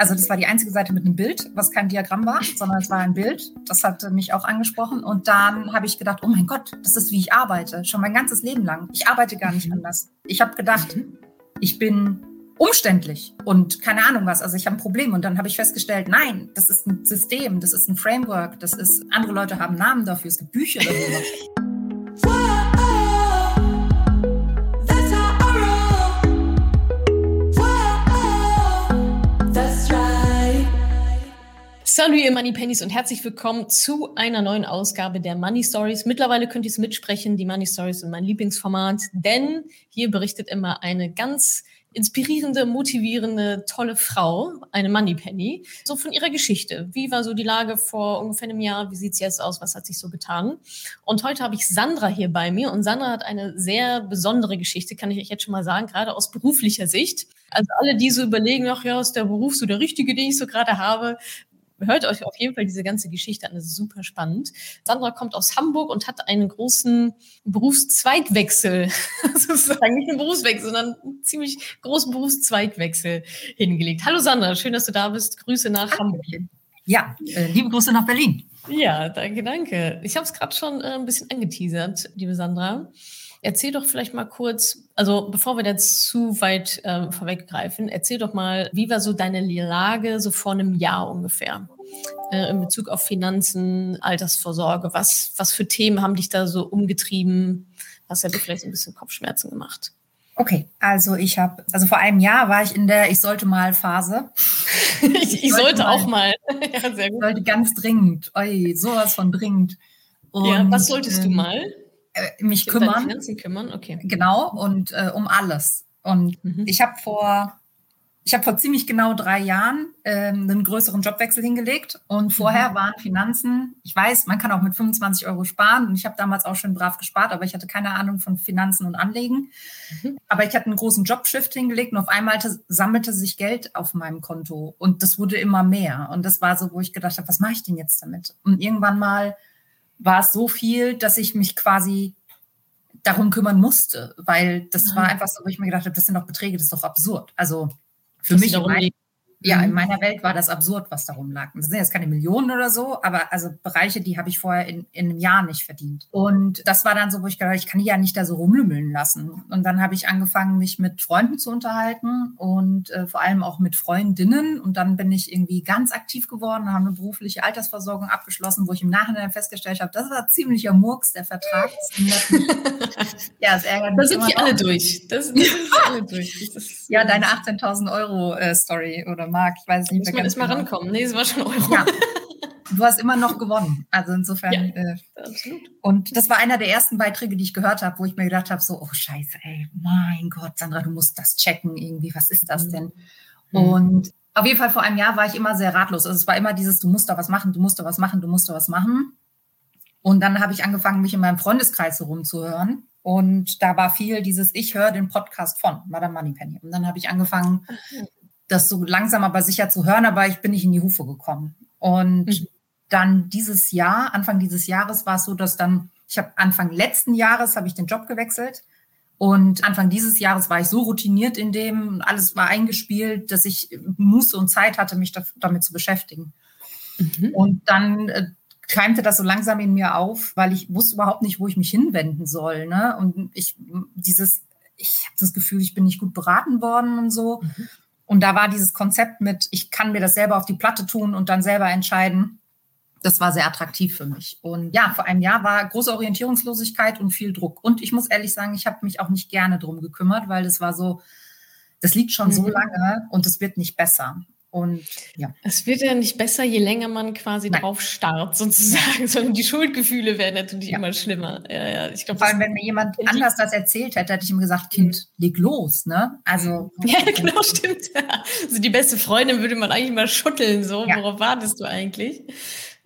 Also das war die einzige Seite mit einem Bild, was kein Diagramm war, sondern es war ein Bild. Das hat mich auch angesprochen. Und dann habe ich gedacht, oh mein Gott, das ist, wie ich arbeite. Schon mein ganzes Leben lang. Ich arbeite gar nicht mhm. anders. Ich habe gedacht, ich bin umständlich und keine Ahnung was. Also ich habe ein Problem und dann habe ich festgestellt, nein, das ist ein System, das ist ein Framework, das ist, andere Leute haben Namen dafür, es gibt Bücher darüber. Salut ihr Money Pennies und herzlich willkommen zu einer neuen Ausgabe der Money Stories. Mittlerweile könnt ihr es mitsprechen, die Money Stories sind mein Lieblingsformat, denn hier berichtet immer eine ganz inspirierende, motivierende, tolle Frau, eine Money Penny, so von ihrer Geschichte. Wie war so die Lage vor ungefähr einem Jahr? Wie sieht es jetzt aus? Was hat sich so getan? Und heute habe ich Sandra hier bei mir und Sandra hat eine sehr besondere Geschichte, kann ich euch jetzt schon mal sagen, gerade aus beruflicher Sicht. Also alle, die so überlegen, ach ja, ist der Beruf so der richtige, den ich so gerade habe, hört euch auf jeden Fall diese ganze Geschichte an, das ist super spannend. Sandra kommt aus Hamburg und hat einen großen Berufszweigwechsel, sozusagen nicht einen Berufswechsel, sondern einen ziemlich großen Berufszweigwechsel hingelegt. Hallo Sandra, schön, dass du da bist. Grüße nach Hallo. Hamburg. Ja, äh, liebe Grüße nach Berlin. Ja, danke, danke. Ich habe es gerade schon äh, ein bisschen angeteasert, liebe Sandra. Erzähl doch vielleicht mal kurz, also bevor wir jetzt zu weit äh, vorweggreifen, erzähl doch mal, wie war so deine Lage so vor einem Jahr ungefähr äh, in Bezug auf Finanzen, Altersvorsorge? Was, was für Themen haben dich da so umgetrieben? Was hat dir vielleicht ein bisschen Kopfschmerzen gemacht? Okay, also ich habe, also vor einem Jahr war ich in der Ich sollte mal Phase. ich, ich, ich sollte, sollte auch mal. ja, sehr gut. Ich sollte ganz dringend, oi, sowas von dringend. Und, ja, was solltest ähm, du mal? Äh, mich kümmern. Finanzen kümmern, okay. Genau, und äh, um alles. Und mhm. ich habe vor, ich habe vor ziemlich genau drei Jahren ähm, einen größeren Jobwechsel hingelegt. Und vorher mhm. waren Finanzen, ich weiß, man kann auch mit 25 Euro sparen. Und ich habe damals auch schon brav gespart, aber ich hatte keine Ahnung von Finanzen und Anlegen. Mhm. Aber ich hatte einen großen Jobshift hingelegt und auf einmal sammelte sich Geld auf meinem Konto. Und das wurde immer mehr. Und das war so, wo ich gedacht habe, was mache ich denn jetzt damit? Und irgendwann mal war es so viel, dass ich mich quasi darum kümmern musste, weil das mhm. war einfach so, wo ich mir gedacht habe, das sind doch Beträge, das ist doch absurd. Also für das mich, mein, ja, in mhm. meiner Welt war das absurd, was darum lag. Das sind jetzt keine Millionen oder so, aber also Bereiche, die habe ich vorher in, in einem Jahr nicht verdient. Und das war dann so, wo ich gedacht habe, ich kann die ja nicht da so rumlümmeln lassen. Und dann habe ich angefangen, mich mit Freunden zu unterhalten und äh, vor allem auch mit Freundinnen. Und dann bin ich irgendwie ganz aktiv geworden, habe eine berufliche Altersversorgung abgeschlossen, wo ich im Nachhinein festgestellt habe, das war ziemlicher Murks, der Vertrag. ja, das ärgert mich. Da sind die alle durch. Das, das sind alle durch. Ja, deine 18.000 Euro äh, Story oder Marc, ich weiß nicht mehr ganz genau. mal rankommen. Nee, es war schon Euro. Ja. Du hast immer noch gewonnen. Also insofern. Ja, äh, absolut. Und das war einer der ersten Beiträge, die ich gehört habe, wo ich mir gedacht habe: so, oh Scheiße, ey, mein Gott, Sandra, du musst das checken irgendwie. Was ist das mhm. denn? Mhm. Und auf jeden Fall vor einem Jahr war ich immer sehr ratlos. Also es war immer dieses, du musst da was machen, du musst da was machen, du musst da was machen. Und dann habe ich angefangen, mich in meinem Freundeskreis so rumzuhören. Und da war viel dieses, ich höre den Podcast von Madame Moneypenny. Und dann habe ich angefangen, mhm das so langsam aber sicher zu hören, aber ich bin nicht in die Hufe gekommen. Und mhm. dann dieses Jahr, Anfang dieses Jahres war es so, dass dann, ich habe Anfang letzten Jahres habe ich den Job gewechselt und Anfang dieses Jahres war ich so routiniert in dem, alles war eingespielt, dass ich Muße und Zeit hatte, mich damit zu beschäftigen. Mhm. Und dann äh, keimte das so langsam in mir auf, weil ich wusste überhaupt nicht, wo ich mich hinwenden soll. Ne? Und ich dieses, ich habe das Gefühl, ich bin nicht gut beraten worden und so. Mhm. Und da war dieses Konzept mit, ich kann mir das selber auf die Platte tun und dann selber entscheiden. Das war sehr attraktiv für mich. Und ja, vor einem Jahr war große Orientierungslosigkeit und viel Druck. Und ich muss ehrlich sagen, ich habe mich auch nicht gerne drum gekümmert, weil das war so, das liegt schon mhm. so lange und es wird nicht besser. Und ja. Es wird ja nicht besser, je länger man quasi Nein. drauf starrt, sozusagen, sondern die Schuldgefühle werden natürlich ja. immer schlimmer. Ja, ja. Ich glaub, Vor allem, wenn mir jemand anders das erzählt hätte, hätte ich ihm gesagt, Kind, leg los, ne? Also. Ja, genau, stimmt. Also die beste Freundin würde man eigentlich mal schütteln, so. Worauf wartest du eigentlich?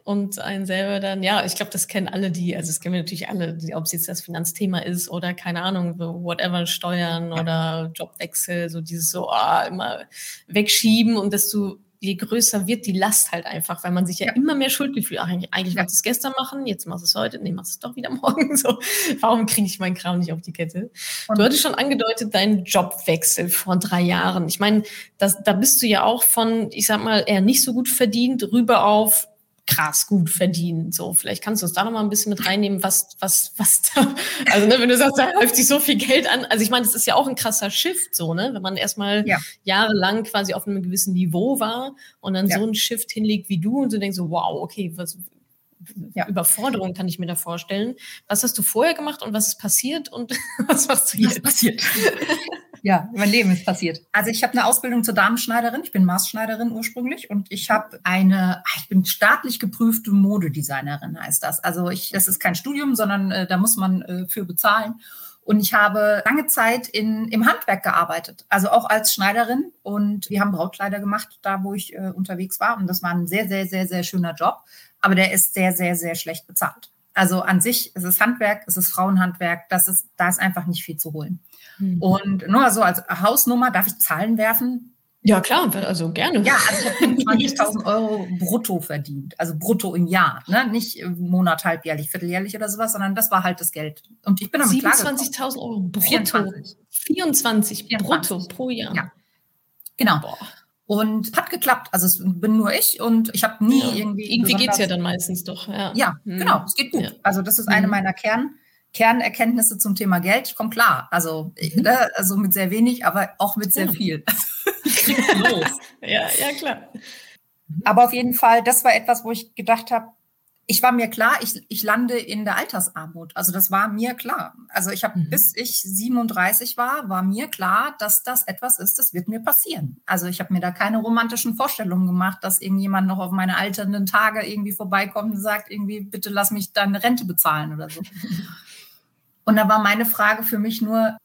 Und einen selber dann, ja, ich glaube, das kennen alle die, also das kennen wir natürlich alle, ob es jetzt das Finanzthema ist oder keine Ahnung, so whatever, Steuern oder Jobwechsel, so dieses so, oh, immer wegschieben und du je größer wird die Last halt einfach, weil man sich ja, ja. immer mehr Schuldgefühl, ach, eigentlich, eigentlich ja. wollte ich es gestern machen, jetzt machst du es heute, nee, machst du es doch wieder morgen. So, warum kriege ich meinen Kram nicht auf die Kette? Und du hattest schon angedeutet, deinen Jobwechsel vor drei Jahren. Ich meine, das, da bist du ja auch von, ich sag mal, eher nicht so gut verdient, rüber auf krass gut verdienen. So, vielleicht kannst du uns da noch mal ein bisschen mit reinnehmen, was, was, was da, also ne, wenn du sagst, da läuft sich so viel Geld an. Also ich meine, das ist ja auch ein krasser Shift, so, ne? Wenn man erstmal ja. jahrelang quasi auf einem gewissen Niveau war und dann ja. so einen Shift hinlegt wie du und so denkst so, wow, okay, was, ja. Überforderung kann ich mir da vorstellen. Was hast du vorher gemacht und was ist passiert und was machst du jetzt? Was passiert? Ja, mein Leben ist passiert. Also ich habe eine Ausbildung zur Damenschneiderin. Ich bin Maßschneiderin ursprünglich und ich habe eine, ich bin staatlich geprüfte Modedesignerin, heißt das. Also ich, das ist kein Studium, sondern äh, da muss man äh, für bezahlen. Und ich habe lange Zeit in, im Handwerk gearbeitet, also auch als Schneiderin. Und wir haben Brautkleider gemacht, da wo ich äh, unterwegs war. Und das war ein sehr, sehr, sehr, sehr schöner Job. Aber der ist sehr, sehr, sehr schlecht bezahlt. Also an sich es ist Handwerk, es ist Frauenhandwerk, das ist, da ist einfach nicht viel zu holen. Mhm. Und nur so als Hausnummer, darf ich Zahlen werfen? Ja, klar, also gerne. Ja, also ich habe 20.000 Euro brutto verdient, also brutto im Jahr, ne? nicht Monat, halbjährlich, vierteljährlich oder sowas, sondern das war halt das Geld. Und ich bin damit 27.000 Euro brutto. 24. 24, 24 brutto pro Jahr. Ja, genau. Boah. Und hat geklappt. Also es bin nur ich und ich habe nie ja. irgendwie. Irgendwie geht es ja dann meistens doch. Ja, ja hm. genau, es geht gut. Ja. Also das ist eine hm. meiner Kern. Kernerkenntnisse zum Thema Geld, ich komme klar. Also, mhm. ne, also mit sehr wenig, aber auch mit sehr viel. los. ja, ja, klar. Aber auf jeden Fall, das war etwas, wo ich gedacht habe, ich war mir klar, ich, ich lande in der Altersarmut. Also das war mir klar. Also ich habe, mhm. bis ich 37 war, war mir klar, dass das etwas ist, das wird mir passieren. Also ich habe mir da keine romantischen Vorstellungen gemacht, dass irgendjemand noch auf meine alternden Tage irgendwie vorbeikommt und sagt, irgendwie, bitte lass mich deine Rente bezahlen oder so. Und da war meine Frage für mich nur,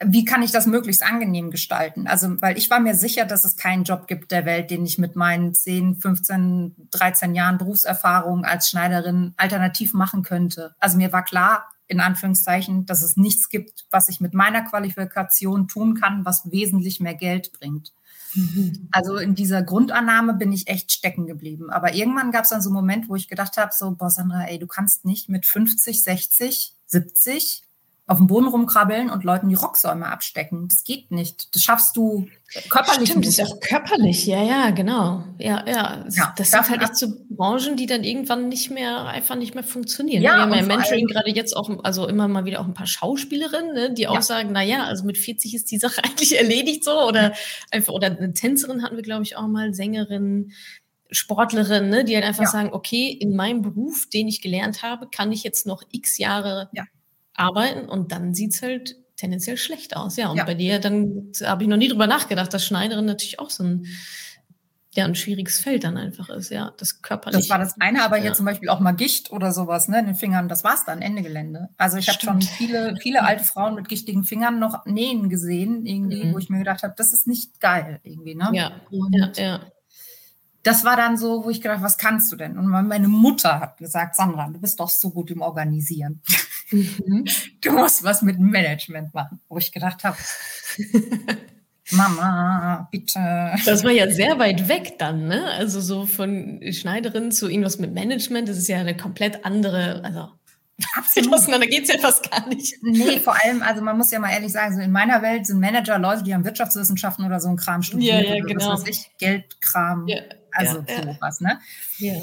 wie kann ich das möglichst angenehm gestalten? Also, weil ich war mir sicher, dass es keinen Job gibt der Welt, den ich mit meinen 10, 15, 13 Jahren Berufserfahrung als Schneiderin alternativ machen könnte. Also mir war klar, in Anführungszeichen, dass es nichts gibt, was ich mit meiner Qualifikation tun kann, was wesentlich mehr Geld bringt. Mhm. Also in dieser Grundannahme bin ich echt stecken geblieben. Aber irgendwann gab es dann so einen Moment, wo ich gedacht habe, so, boah, Sandra, ey, du kannst nicht mit 50, 60 70 auf dem Boden rumkrabbeln und Leuten die Rocksäume abstecken. Das geht nicht. Das schaffst du körperlich Stimmt, nicht. Das ist auch körperlich, ja, ja, genau. Ja, ja. ja das sind halt echt so Branchen, die dann irgendwann nicht mehr, einfach nicht mehr funktionieren. Ja, Wir haben ja Mentoring gerade jetzt auch, also immer mal wieder auch ein paar Schauspielerinnen, ne, die ja. auch sagen, na ja, also mit 40 ist die Sache eigentlich erledigt so oder einfach, oder eine Tänzerin hatten wir, glaube ich, auch mal, Sängerin, Sportlerin, ne, die halt einfach ja. sagen, okay, in meinem Beruf, den ich gelernt habe, kann ich jetzt noch x Jahre ja. arbeiten und dann sieht's halt tendenziell schlecht aus. Ja, und ja. bei dir, dann habe ich noch nie drüber nachgedacht, dass Schneiderin natürlich auch so ein, ja, ein schwieriges Feld dann einfach ist, ja, das körperlich. Das war das eine, aber hier zum Beispiel auch mal Gicht oder sowas, ne, in den Fingern, das war's dann, Ende Gelände. Also ich habe schon viele, viele alte Frauen mit gichtigen Fingern noch nähen gesehen, irgendwie, mhm. wo ich mir gedacht habe, das ist nicht geil, irgendwie, ne? Ja, und ja, ja das war dann so, wo ich gedacht, was kannst du denn? Und meine Mutter hat gesagt, Sandra, du bist doch so gut im Organisieren. Mhm. Du musst was mit Management machen. Wo ich gedacht habe, Mama, bitte. Das war ja sehr weit weg dann, ne? Also so von Schneiderin zu irgendwas mit Management, das ist ja eine komplett andere, also Absolut. Auseinander geht es ja fast gar nicht. Nee, vor allem, also man muss ja mal ehrlich sagen, so in meiner Welt sind Manager Leute, die haben Wirtschaftswissenschaften oder so ein Kram studiert. Ja, ja, genau. Ich, Geldkram. Ja, also ja, sowas, ne? Ja.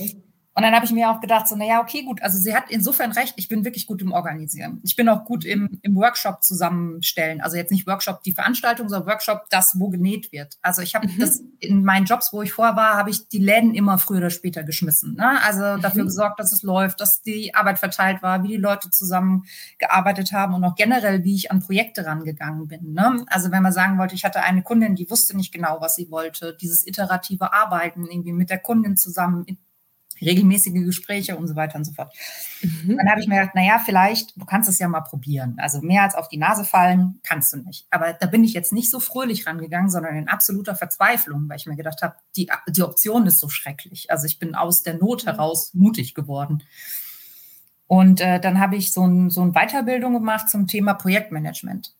Und dann habe ich mir auch gedacht, so, naja, okay, gut. Also sie hat insofern recht, ich bin wirklich gut im Organisieren. Ich bin auch gut im, im Workshop zusammenstellen. Also jetzt nicht Workshop die Veranstaltung, sondern Workshop das, wo genäht wird. Also ich habe mhm. das in meinen Jobs, wo ich vorher war, habe ich die Läden immer früher oder später geschmissen. Ne? Also mhm. dafür gesorgt, dass es läuft, dass die Arbeit verteilt war, wie die Leute zusammengearbeitet haben und auch generell, wie ich an Projekte rangegangen bin. Ne? Also wenn man sagen wollte, ich hatte eine Kundin, die wusste nicht genau, was sie wollte, dieses iterative Arbeiten irgendwie mit der Kundin zusammen regelmäßige Gespräche und so weiter und so fort. Mhm. Dann habe ich mir gedacht, naja, vielleicht, du kannst es ja mal probieren. Also mehr als auf die Nase fallen kannst du nicht. Aber da bin ich jetzt nicht so fröhlich rangegangen, sondern in absoluter Verzweiflung, weil ich mir gedacht habe, die, die Option ist so schrecklich. Also ich bin aus der Not heraus mutig geworden. Und äh, dann habe ich so, ein, so eine Weiterbildung gemacht zum Thema Projektmanagement.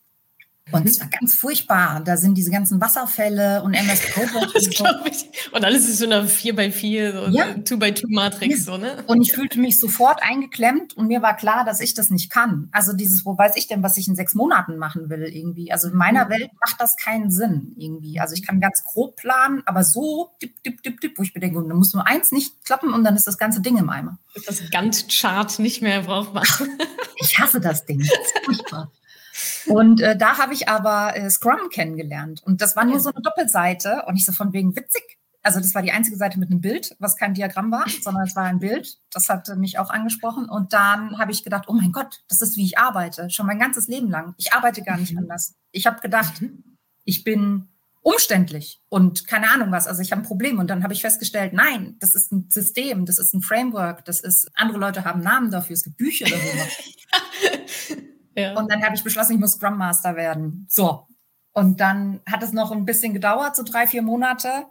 Und mhm. es war ganz furchtbar. Da sind diese ganzen Wasserfälle und MS ich. Und alles ist so eine 4x4, so ja. 2x2-Matrix. Ja. So, ne? Und ich fühlte mich sofort eingeklemmt und mir war klar, dass ich das nicht kann. Also dieses, wo weiß ich denn, was ich in sechs Monaten machen will irgendwie. Also in meiner mhm. Welt macht das keinen Sinn irgendwie. Also ich kann ganz grob planen, aber so dip, dip, dip, dip, wo ich bedenke, dann muss nur eins nicht klappen und dann ist das ganze Ding im Eimer. Ist das Gantt-Chart nicht mehr brauchbar. ich hasse das Ding. Das ist furchtbar. Und äh, da habe ich aber äh, Scrum kennengelernt. Und das war nur so eine Doppelseite und nicht so von wegen witzig. Also das war die einzige Seite mit einem Bild, was kein Diagramm war, sondern es war ein Bild. Das hat mich auch angesprochen. Und dann habe ich gedacht, oh mein Gott, das ist, wie ich arbeite. Schon mein ganzes Leben lang. Ich arbeite gar nicht mhm. anders. Ich habe gedacht, mhm. ich bin umständlich und keine Ahnung was. Also ich habe ein Problem und dann habe ich festgestellt, nein, das ist ein System, das ist ein Framework, das ist, andere Leute haben Namen dafür, es gibt Bücher darüber. Ja. Und dann habe ich beschlossen, ich muss Scrum Master werden. So. Und dann hat es noch ein bisschen gedauert, so drei, vier Monate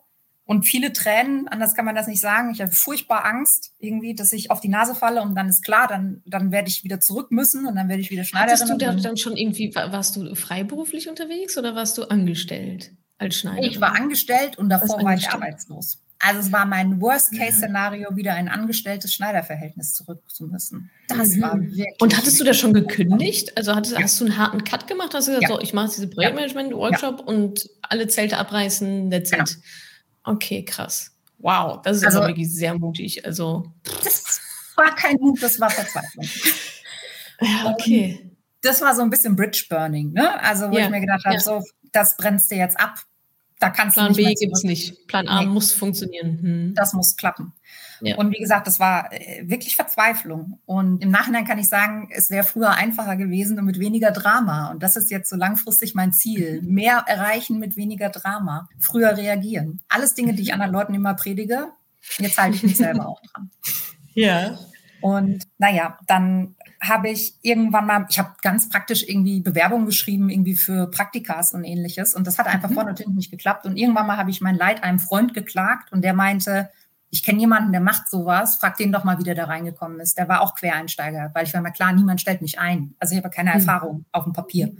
und viele Tränen, anders kann man das nicht sagen. Ich hatte furchtbar Angst irgendwie, dass ich auf die Nase falle und dann ist klar, dann, dann werde ich wieder zurück müssen und dann werde ich wieder Schneiderin. Hattest du dann, dann schon irgendwie, warst du freiberuflich unterwegs oder warst du angestellt als Schneiderin? Ich war angestellt und davor war ich arbeitslos. Also es war mein Worst-Case-Szenario, wieder ein angestelltes Schneiderverhältnis zurück zu müssen. Das mhm. war wirklich. Und hattest du das schon gekündigt? Also hattest, ja. hast du einen harten Cut gemacht? Hast du gesagt, ja. so, ich mache diese Projektmanagement-Workshop ja. und alle Zelte abreißen, that's genau. it. Okay, krass. Wow, das ist also, also wirklich sehr mutig. Also. Das war kein Mut, das war Verzweiflung. Ja, okay. das war so ein bisschen Bridge Burning, ne? Also, wo ich mir gedacht habe, so, das brennst du jetzt ab da kannst Plan du nicht B gibt es nicht. Plan A nee. muss funktionieren. Hm. Das muss klappen. Ja. Und wie gesagt, das war äh, wirklich Verzweiflung. Und im Nachhinein kann ich sagen, es wäre früher einfacher gewesen und mit weniger Drama. Und das ist jetzt so langfristig mein Ziel. Mhm. Mehr erreichen mit weniger Drama. Früher reagieren. Alles Dinge, die ich anderen Leuten immer predige. Jetzt halte ich mich selber auch dran. Ja. Und naja, dann habe ich irgendwann mal, ich habe ganz praktisch irgendwie Bewerbungen geschrieben, irgendwie für Praktikas und ähnliches. Und das hat einfach mhm. vorne und hinten nicht geklappt. Und irgendwann mal habe ich mein Leid einem Freund geklagt und der meinte, ich kenne jemanden, der macht sowas, frag den doch mal, wie der da reingekommen ist. Der war auch Quereinsteiger, weil ich war mir klar, niemand stellt mich ein. Also ich habe keine mhm. Erfahrung auf dem Papier.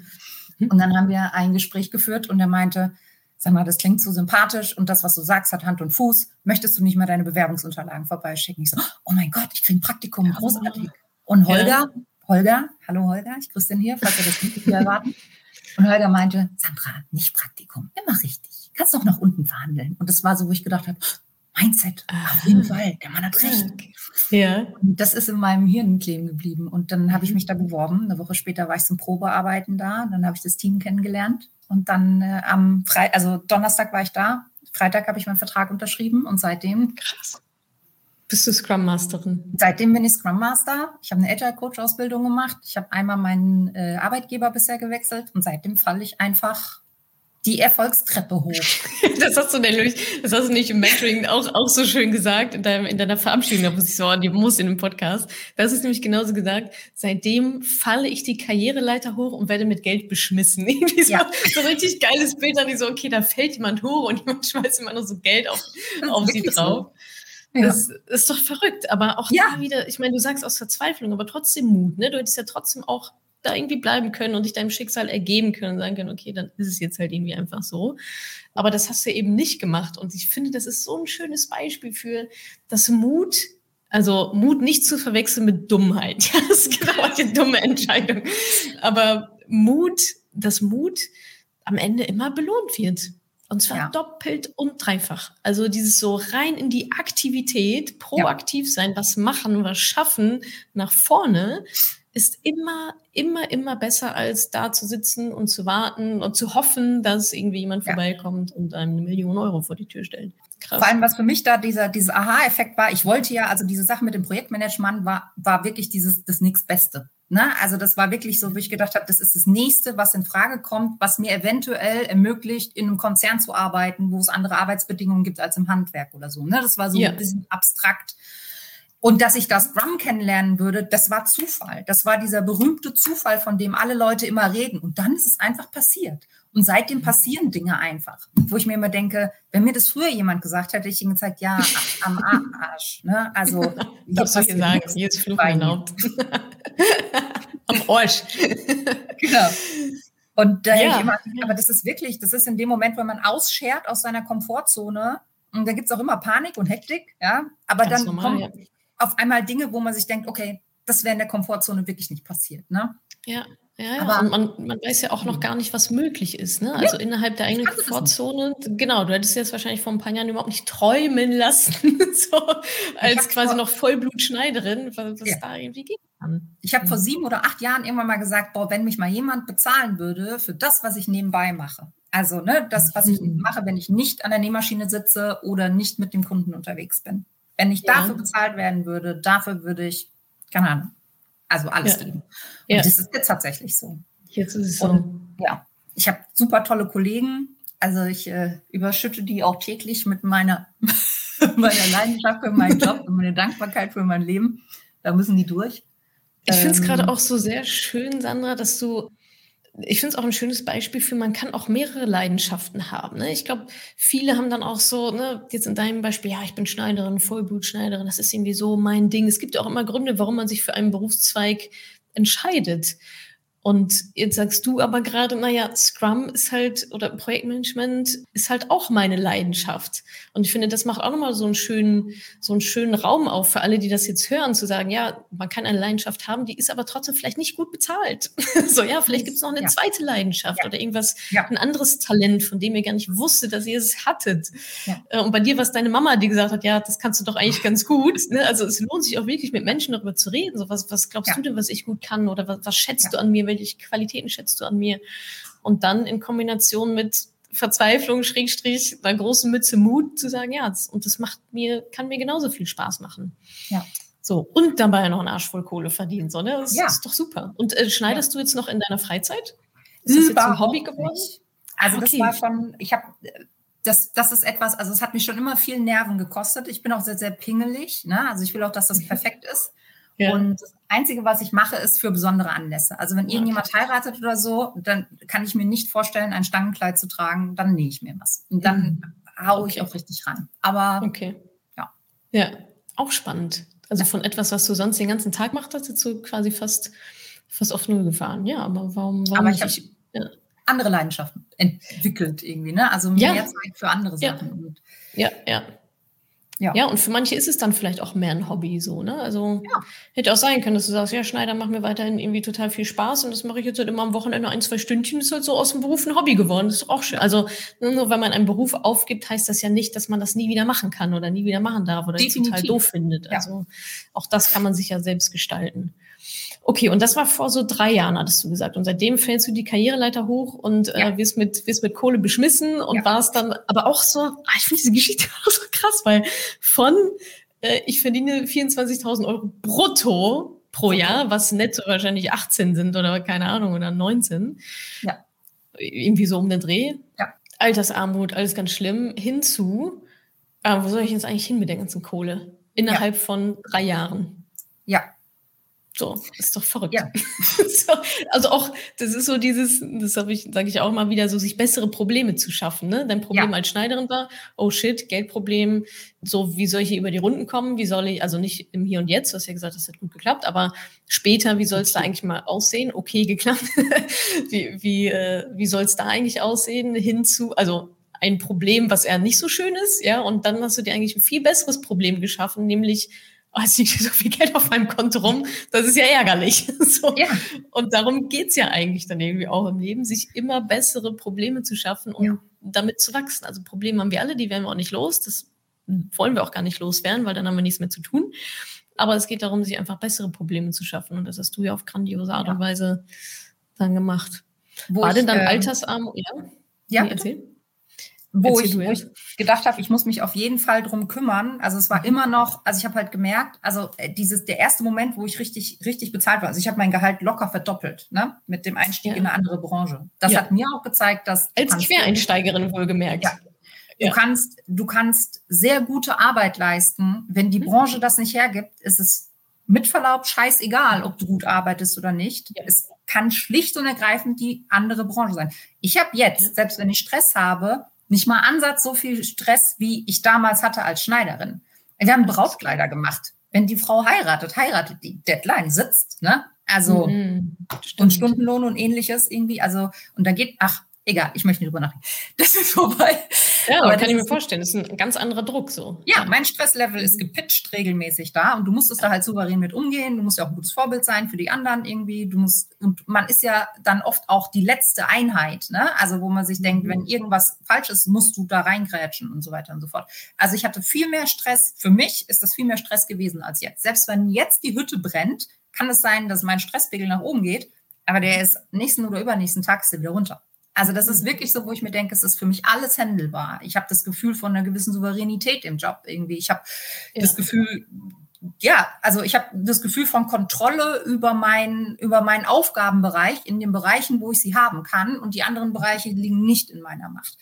Mhm. Und dann haben wir ein Gespräch geführt und er meinte, sag mal, das klingt so sympathisch und das, was du sagst, hat Hand und Fuß. Möchtest du nicht mal deine Bewerbungsunterlagen vorbeischicken? Ich so, oh mein Gott, ich kriege ein Praktikum, großartig. Und Holger, ja. Holger, hallo Holger, ich grüße den hier, falls ihr das nicht erwarten. Und Holger meinte, Sandra, nicht Praktikum, immer richtig. Kannst doch nach unten verhandeln. Und das war so, wo ich gedacht habe, Mindset, Aha. auf jeden Fall, der Mann hat recht. Ja. Und das ist in meinem Hirn kleben geblieben. Und dann habe ich mhm. mich da beworben. Eine Woche später war ich zum Probearbeiten da. Dann habe ich das Team kennengelernt. Und dann äh, am Freitag, also Donnerstag war ich da. Freitag habe ich meinen Vertrag unterschrieben und seitdem Krass. Bist du Scrum Masterin? Seitdem bin ich Scrum Master. Ich habe eine Agile Coach Ausbildung gemacht. Ich habe einmal meinen äh, Arbeitgeber bisher gewechselt und seitdem falle ich einfach die Erfolgstreppe hoch. das hast du nämlich, das hast du nicht im Mentoring auch, auch so schön gesagt in, deinem, in deiner Verabschiedung, da muss ich so an die muss in dem Podcast. Das ist nämlich genauso gesagt. Seitdem falle ich die Karriereleiter hoch und werde mit Geld beschmissen. Irgendwie so, ja. so ein richtig geiles Bild an die so, okay, da fällt jemand hoch und jemand schmeißt immer nur so Geld auf, auf sie drauf. So. Das ja. ist doch verrückt, aber auch ja. da wieder, ich meine, du sagst aus Verzweiflung, aber trotzdem Mut, ne? Du hättest ja trotzdem auch da irgendwie bleiben können und dich deinem Schicksal ergeben können und sagen können, okay, dann ist es jetzt halt irgendwie einfach so. Aber das hast du eben nicht gemacht. Und ich finde, das ist so ein schönes Beispiel für das Mut, also Mut nicht zu verwechseln mit Dummheit. Ja, das ist genau eine dumme Entscheidung. Aber Mut, dass Mut am Ende immer belohnt wird. Und zwar ja. doppelt und dreifach. Also dieses so rein in die Aktivität, proaktiv sein, was machen, was schaffen, nach vorne, ist immer, immer, immer besser, als da zu sitzen und zu warten und zu hoffen, dass irgendwie jemand ja. vorbeikommt und einem eine Million Euro vor die Tür stellt. Krass. Vor allem, was für mich da dieser, dieser Aha-Effekt war, ich wollte ja, also diese Sache mit dem Projektmanagement war, war wirklich dieses, das nächstbeste. Ne? Also das war wirklich so, wo ich gedacht habe, das ist das nächste, was in Frage kommt, was mir eventuell ermöglicht, in einem Konzern zu arbeiten, wo es andere Arbeitsbedingungen gibt als im Handwerk oder so. Ne? Das war so ja. ein bisschen abstrakt. Und dass ich das Drum kennenlernen würde, das war Zufall. Das war dieser berühmte Zufall, von dem alle Leute immer reden. Und dann ist es einfach passiert. Und seitdem passieren Dinge einfach. Wo ich mir immer denke, wenn mir das früher jemand gesagt hätte, ich ihm gezeigt, ja, am Arsch. Ne? Also, ich habe es gesagt, hier ist Flug erlaubt. Am Arsch. genau. Und da ja. immer, aber das ist wirklich, das ist in dem Moment, wenn man ausschert aus seiner Komfortzone, und da gibt es auch immer Panik und Hektik, ja. Aber Ganz dann normal, kommen ja. auf einmal Dinge, wo man sich denkt, okay, das wäre in der Komfortzone wirklich nicht passiert. Ne? Ja, ja, ja. Aber, und man, man weiß ja auch noch gar nicht, was möglich ist. Ne? Also ja, innerhalb der eigenen Komfortzone, genau, du hättest jetzt wahrscheinlich vor ein paar Jahren überhaupt nicht träumen lassen, so als quasi vor, noch Vollblutschneiderin, was ja. da irgendwie geht. Ich habe vor sieben oder acht Jahren irgendwann mal gesagt, boah, wenn mich mal jemand bezahlen würde für das, was ich nebenbei mache. Also ne, das, was ich mhm. mache, wenn ich nicht an der Nähmaschine sitze oder nicht mit dem Kunden unterwegs bin. Wenn ich dafür bezahlt werden würde, dafür würde ich, keine Ahnung, also alles ja. geben. Und ja. das ist jetzt tatsächlich so. Jetzt ist es so. Und, ja, ich habe super tolle Kollegen. Also ich äh, überschütte die auch täglich mit meiner, meiner Leidenschaft für meinen Job und meine Dankbarkeit für mein Leben. Da müssen die durch. Ich finde es ähm, gerade auch so sehr schön, Sandra, dass du ich finde es auch ein schönes Beispiel für, man kann auch mehrere Leidenschaften haben. Ne? Ich glaube, viele haben dann auch so, ne, jetzt in deinem Beispiel, ja, ich bin Schneiderin, Vollblutschneiderin, das ist irgendwie so mein Ding. Es gibt ja auch immer Gründe, warum man sich für einen Berufszweig entscheidet. Und jetzt sagst du aber gerade, naja, Scrum ist halt, oder Projektmanagement ist halt auch meine Leidenschaft. Und ich finde, das macht auch nochmal so einen schönen, so einen schönen Raum auf für alle, die das jetzt hören, zu sagen, ja, man kann eine Leidenschaft haben, die ist aber trotzdem vielleicht nicht gut bezahlt. so, ja, vielleicht gibt es noch eine ja. zweite Leidenschaft ja. oder irgendwas, ja. ein anderes Talent, von dem ihr gar nicht wusstet, dass ihr es hattet. Äh, und bei dir, was deine Mama, die gesagt hat, ja, das kannst du doch eigentlich ganz gut. Ne? Also es lohnt sich auch wirklich mit Menschen darüber zu reden. So, was, was glaubst du denn, was ich gut kann? Oder was, was schätzt du an mir? Welche Qualitäten schätzt du an mir? Und dann in Kombination mit Verzweiflung, Schrägstrich, einer großen Mütze Mut zu sagen, ja, und das macht mir, kann mir genauso viel Spaß machen. Ja. So, und dabei noch einen Arsch voll Kohle verdienen, so, ne? Das ja. ist doch super. Und äh, schneidest ja. du jetzt noch in deiner Freizeit? Ist das jetzt ein Hobby geworden? Also okay. das war schon, ich habe, das, das ist etwas, also es hat mich schon immer viel Nerven gekostet. Ich bin auch sehr, sehr pingelig, ne? Also ich will auch, dass das perfekt ist. Ja. Und Einzige, was ich mache, ist für besondere Anlässe. Also wenn irgendjemand okay. heiratet oder so, dann kann ich mir nicht vorstellen, ein Stangenkleid zu tragen, dann nähe ich mir was. Und dann mhm. haue ich okay. auch richtig ran. Aber okay. ja. Ja, auch spannend. Also von etwas, was du sonst den ganzen Tag machst, hast du quasi fast, fast auf Null gefahren. Ja, aber warum, warum aber ich, ich ja. andere Leidenschaften entwickelt irgendwie, ne? Also mehr ja. Zeit für andere Sachen. Ja, ja. Ja. Ja, und für manche ist es dann vielleicht auch mehr ein Hobby so, ne? Also ja. hätte auch sein können, dass du sagst, ja, Schneider macht mir weiterhin irgendwie total viel Spaß und das mache ich jetzt halt immer am Wochenende ein, zwei Stündchen, ist halt so aus dem Beruf ein Hobby geworden. Das ist auch schön. Also nur weil man einen Beruf aufgibt, heißt das ja nicht, dass man das nie wieder machen kann oder nie wieder machen darf oder total doof findet. Also ja. auch das kann man sich ja selbst gestalten. Okay, und das war vor so drei Jahren, hattest du gesagt. Und seitdem fällst du die Karriereleiter hoch und äh, ja. äh, wirst, mit, wirst mit Kohle beschmissen und ja. warst dann aber auch so, ah, ich finde diese Geschichte auch so krass, weil von äh, ich verdiene 24.000 Euro brutto pro Jahr, was netto wahrscheinlich 18 sind oder keine Ahnung, oder 19. Ja. Irgendwie so um den Dreh. Ja. Altersarmut, alles ganz schlimm. Hinzu, äh, wo soll ich jetzt eigentlich hin mit der ganzen Kohle? Innerhalb ja. von drei Jahren. Ja, so, ist doch verrückt. Ja. so, also auch, das ist so dieses, das habe ich, sage ich auch mal wieder, so sich bessere Probleme zu schaffen. Ne? Dein Problem ja. als Schneiderin war, oh shit, Geldproblem, so wie soll ich hier über die Runden kommen? Wie soll ich, also nicht im Hier und Jetzt, du hast ja gesagt, das hat gut geklappt, aber später, wie soll es da eigentlich mal aussehen? Okay, geklappt. wie wie, äh, wie soll es da eigentlich aussehen? Hinzu, also ein Problem, was eher nicht so schön ist, ja, und dann hast du dir eigentlich ein viel besseres Problem geschaffen, nämlich oh, es liegt so viel Geld auf meinem Konto rum, das ist ja ärgerlich. so. ja. Und darum geht's ja eigentlich dann irgendwie auch im Leben, sich immer bessere Probleme zu schaffen, um ja. damit zu wachsen. Also Probleme haben wir alle, die werden wir auch nicht los. Das wollen wir auch gar nicht loswerden, weil dann haben wir nichts mehr zu tun. Aber es geht darum, sich einfach bessere Probleme zu schaffen. Und das hast du ja auf grandiose Art und Weise dann gemacht. Wo War ich, denn dann ähm, Altersarmut? Ja, ja erzähl wo ich, wo ich, gedacht habe, ich muss mich auf jeden Fall drum kümmern. Also es war mhm. immer noch, also ich habe halt gemerkt, also äh, dieses der erste Moment, wo ich richtig richtig bezahlt war. Also ich habe mein Gehalt locker verdoppelt, ne, mit dem Einstieg ja. in eine andere Branche. Das ja. hat mir auch gezeigt, dass als Quereinsteigerin wohlgemerkt. Ja. Du kannst du kannst sehr gute Arbeit leisten, wenn die mhm. Branche das nicht hergibt, ist es mit Verlaub scheißegal, ob du gut arbeitest oder nicht. Es kann schlicht und ergreifend die andere Branche sein. Ich habe jetzt, selbst wenn ich Stress habe, nicht mal Ansatz so viel Stress, wie ich damals hatte als Schneiderin. Wir haben Brautkleider gemacht. Wenn die Frau heiratet, heiratet die. Deadline sitzt. Ne? Also mhm, und Stundenlohn und ähnliches irgendwie. Also und da geht, ach, egal, ich möchte nicht drüber nachdenken. Das ist vorbei. Ja, aber kann ich mir vorstellen, das ist ein ganz anderer Druck so. Ja, mein Stresslevel ist gepitcht regelmäßig da und du musst es da halt souverän mit umgehen. Du musst ja auch ein gutes Vorbild sein für die anderen irgendwie. Du musst, und man ist ja dann oft auch die letzte Einheit, ne? Also wo man sich denkt, wenn mhm. irgendwas falsch ist, musst du da reingrätschen und so weiter und so fort. Also ich hatte viel mehr Stress. Für mich ist das viel mehr Stress gewesen als jetzt. Selbst wenn jetzt die Hütte brennt, kann es sein, dass mein Stresspegel nach oben geht, aber der ist nächsten oder übernächsten Tag ist wieder runter. Also das ist wirklich so, wo ich mir denke, es ist für mich alles händelbar. Ich habe das Gefühl von einer gewissen Souveränität im Job irgendwie. Ich habe ja. das Gefühl, ja, also ich habe das Gefühl von Kontrolle über meinen über meinen Aufgabenbereich in den Bereichen, wo ich sie haben kann und die anderen Bereiche liegen nicht in meiner Macht.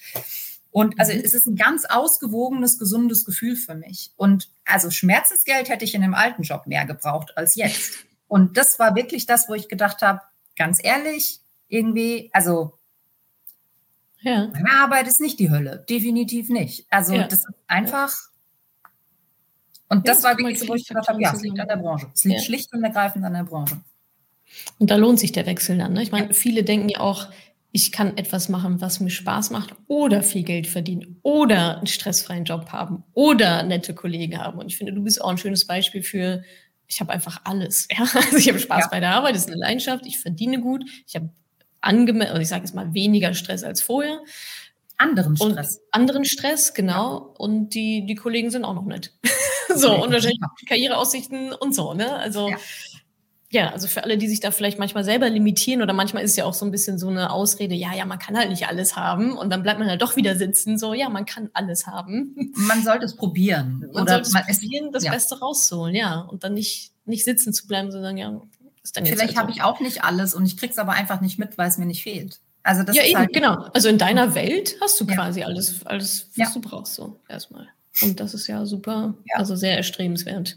Und also mhm. es ist ein ganz ausgewogenes, gesundes Gefühl für mich. Und also Schmerzensgeld hätte ich in einem alten Job mehr gebraucht als jetzt. Und das war wirklich das, wo ich gedacht habe, ganz ehrlich, irgendwie, also ja. Meine Arbeit ist nicht die Hölle, definitiv nicht. Also ja. das ist einfach. Und das ja, war wirklich so, wo ich gedacht habe, ja, es liegt an der Branche. Es liegt schlicht und ergreifend an der Branche. Und da lohnt sich der Wechsel dann. Ne? Ich meine, viele denken ja auch, ich kann etwas machen, was mir Spaß macht oder viel Geld verdienen oder einen stressfreien Job haben oder nette Kollegen haben. Und ich finde, du bist auch ein schönes Beispiel für, ich habe einfach alles. Ja? Also ich habe Spaß ja. bei der Arbeit, das ist eine Leidenschaft, ich verdiene gut, ich habe angemessen, also ich sage jetzt mal weniger Stress als vorher. Anderen Stress. Und anderen Stress, genau. Und die, die Kollegen sind auch noch nett. so, und wahrscheinlich Karriereaussichten und so, ne? Also, ja. ja. also für alle, die sich da vielleicht manchmal selber limitieren oder manchmal ist es ja auch so ein bisschen so eine Ausrede, ja, ja, man kann halt nicht alles haben und dann bleibt man halt doch wieder sitzen, so, ja, man kann alles haben. Man sollte es probieren. Man oder sollte es probieren, das ja. Beste rauszuholen, ja, und dann nicht, nicht sitzen zu bleiben, sondern ja, Vielleicht halt habe ich auch nicht alles und ich kriege es aber einfach nicht mit, weil es mir nicht fehlt. Also das ja, eben, halt genau. Also in deiner Welt hast du ja. quasi alles, alles, was ja. du brauchst, so erstmal. Und das ist ja super, ja. also sehr erstrebenswert.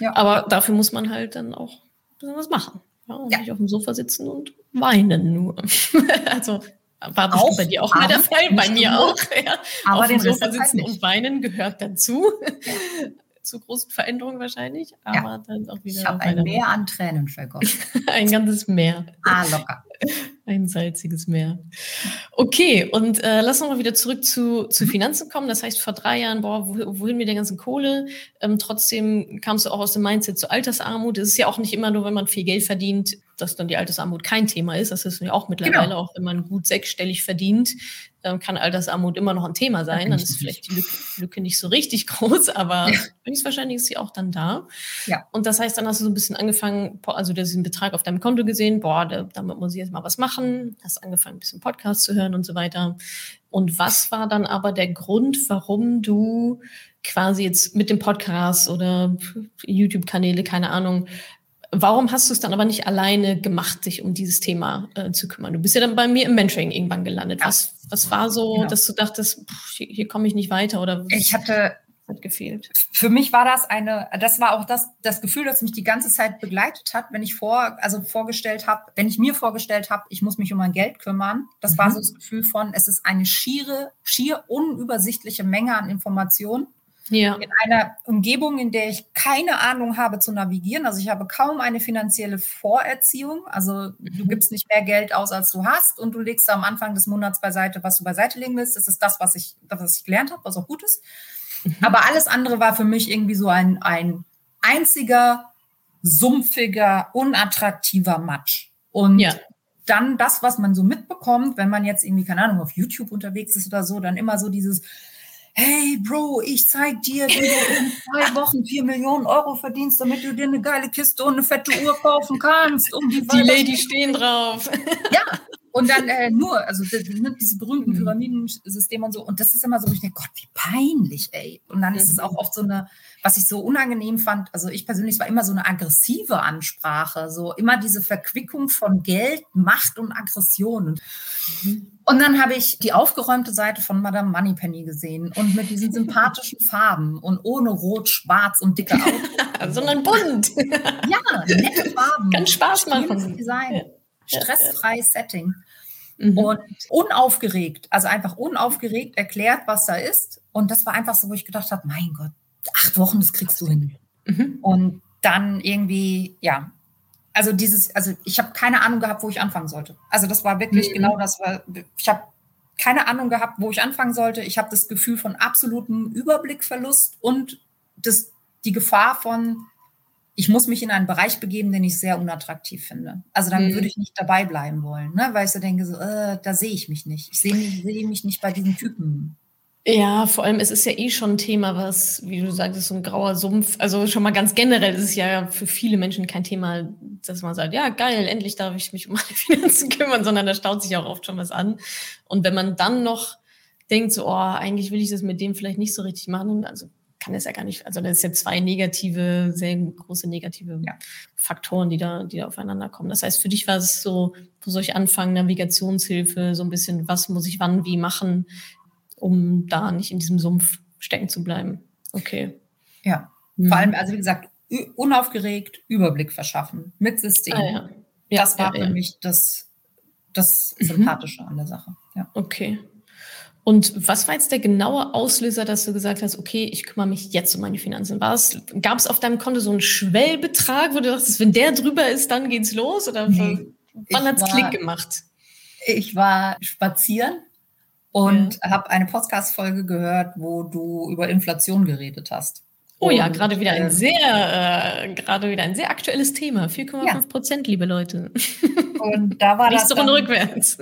Ja. Aber dafür muss man halt dann auch was machen. Ja, und nicht auf dem Sofa sitzen und weinen nur. also war auch, bei dir auch mal der Fall, bei mir auch. Ja. Aber auf dem Sofa halt sitzen und weinen gehört dazu zu großen Veränderungen wahrscheinlich, aber ja. dann auch wieder. Ich habe ein Meer an Tränen vergossen. ein ganzes Meer. Ah, locker. Ein salziges Meer. Okay, und äh, lass uns mal wieder zurück zu, zu mhm. Finanzen kommen. Das heißt, vor drei Jahren, boah, wohin mit der ganzen Kohle? Ähm, trotzdem kamst du auch aus dem Mindset zur Altersarmut. Es ist ja auch nicht immer nur, wenn man viel Geld verdient, dass dann die Altersarmut kein Thema ist. Das ist ja auch mittlerweile, genau. auch wenn man gut sechsstellig verdient, ähm, kann Altersarmut immer noch ein Thema sein. Dann ist vielleicht die Lücke, Lücke, nicht so richtig groß, aber ja. höchstwahrscheinlich ist sie auch dann da. Ja. Und das heißt, dann hast du so ein bisschen angefangen, also diesen Betrag auf deinem Konto gesehen, boah, damit muss ich jetzt mal was machen, hast angefangen, ein bisschen Podcast zu hören und so weiter. Und was war dann aber der Grund, warum du quasi jetzt mit dem Podcast oder YouTube-Kanäle, keine Ahnung, Warum hast du es dann aber nicht alleine gemacht, dich um dieses Thema äh, zu kümmern? Du bist ja dann bei mir im Mentoring irgendwann gelandet. Ja. Was, was war so, genau. dass du dachtest, pff, hier, hier komme ich nicht weiter oder ich hatte hat gefehlt. Für mich war das eine, das war auch das, das Gefühl, das mich die ganze Zeit begleitet hat, wenn ich vor, also vorgestellt habe, wenn ich mir vorgestellt habe, ich muss mich um mein Geld kümmern. Das mhm. war so das Gefühl von, es ist eine schiere, schier unübersichtliche Menge an Informationen ja. In einer Umgebung, in der ich keine Ahnung habe zu navigieren. Also ich habe kaum eine finanzielle Vorerziehung. Also mhm. du gibst nicht mehr Geld aus, als du hast und du legst am Anfang des Monats beiseite, was du beiseite legen willst. Das ist das, was ich, was ich gelernt habe, was auch gut ist. Mhm. Aber alles andere war für mich irgendwie so ein, ein einziger, sumpfiger, unattraktiver Matsch. Und ja. dann das, was man so mitbekommt, wenn man jetzt irgendwie, keine Ahnung, auf YouTube unterwegs ist oder so, dann immer so dieses, hey Bro, ich zeig dir, wie du in zwei Wochen vier Millionen Euro verdienst, damit du dir eine geile Kiste und eine fette Uhr kaufen kannst. Um die die Lady stehen drauf. Ja, und dann äh, nur, also ne, diese berühmten mhm. Pyramidensysteme und so. Und das ist immer so, ich denke, Gott, wie peinlich, ey. Und dann ist es auch oft so eine, was ich so unangenehm fand, also ich persönlich, es war immer so eine aggressive Ansprache, so immer diese Verquickung von Geld, Macht und Aggression. Und, mhm. und dann habe ich die aufgeräumte Seite von Madame Moneypenny gesehen und mit diesen sympathischen Farben und ohne Rot, Schwarz und dicke Augen. Sondern bunt. ja, nette Farben. Ganz Spaß machen. Design. Stressfreies Setting. Mhm. Und unaufgeregt, also einfach unaufgeregt erklärt, was da ist. Und das war einfach so, wo ich gedacht habe, mein Gott, acht Wochen, das kriegst du hin. Mhm. Und dann irgendwie, ja, also dieses, also ich habe keine Ahnung gehabt, wo ich anfangen sollte. Also das war wirklich mhm. genau das, war, ich habe keine Ahnung gehabt, wo ich anfangen sollte. Ich habe das Gefühl von absolutem Überblickverlust und das, die Gefahr von, ich muss mich in einen Bereich begeben, den ich sehr unattraktiv finde. Also dann mhm. würde ich nicht dabei bleiben wollen, ne? weil ich so denke, so, äh, da sehe ich mich nicht. Ich sehe mich, seh mich nicht bei diesen Typen. Ja, vor allem, es ist ja eh schon ein Thema, was, wie du sagst, so ein grauer Sumpf. Also schon mal ganz generell ist es ja für viele Menschen kein Thema, dass man sagt, ja, geil, endlich darf ich mich um meine Finanzen kümmern, sondern da staut sich auch oft schon was an. Und wenn man dann noch denkt, so, oh, eigentlich will ich das mit dem vielleicht nicht so richtig machen, also kann es ja gar nicht, also das sind ja zwei negative, sehr große negative ja. Faktoren, die da, die da aufeinander kommen. Das heißt, für dich war es so, wo soll ich anfangen, Navigationshilfe, so ein bisschen, was muss ich wann wie machen, um da nicht in diesem Sumpf stecken zu bleiben. Okay. Ja, mhm. vor allem, also wie gesagt, unaufgeregt, Überblick verschaffen mit System. Ah, ja. Ja, das war für mich das, das. Sympathische mhm. an der Sache. Okay. Und was war jetzt der genaue Auslöser, dass du gesagt hast, okay, ich kümmere mich jetzt um meine Finanzen? Gab es auf deinem Konto so einen Schwellbetrag, wo du dachtest, wenn der drüber ist, dann geht's los? Oder nee, wann hat's Klick gemacht? Ich war spazieren und ja. habe eine Podcast-Folge gehört, wo du über Inflation geredet hast. Oh ja, gerade wieder ein äh, sehr, äh, gerade wieder ein sehr aktuelles Thema. 4,5 ja. Prozent, liebe Leute. Und da war das. Dann, rückwärts.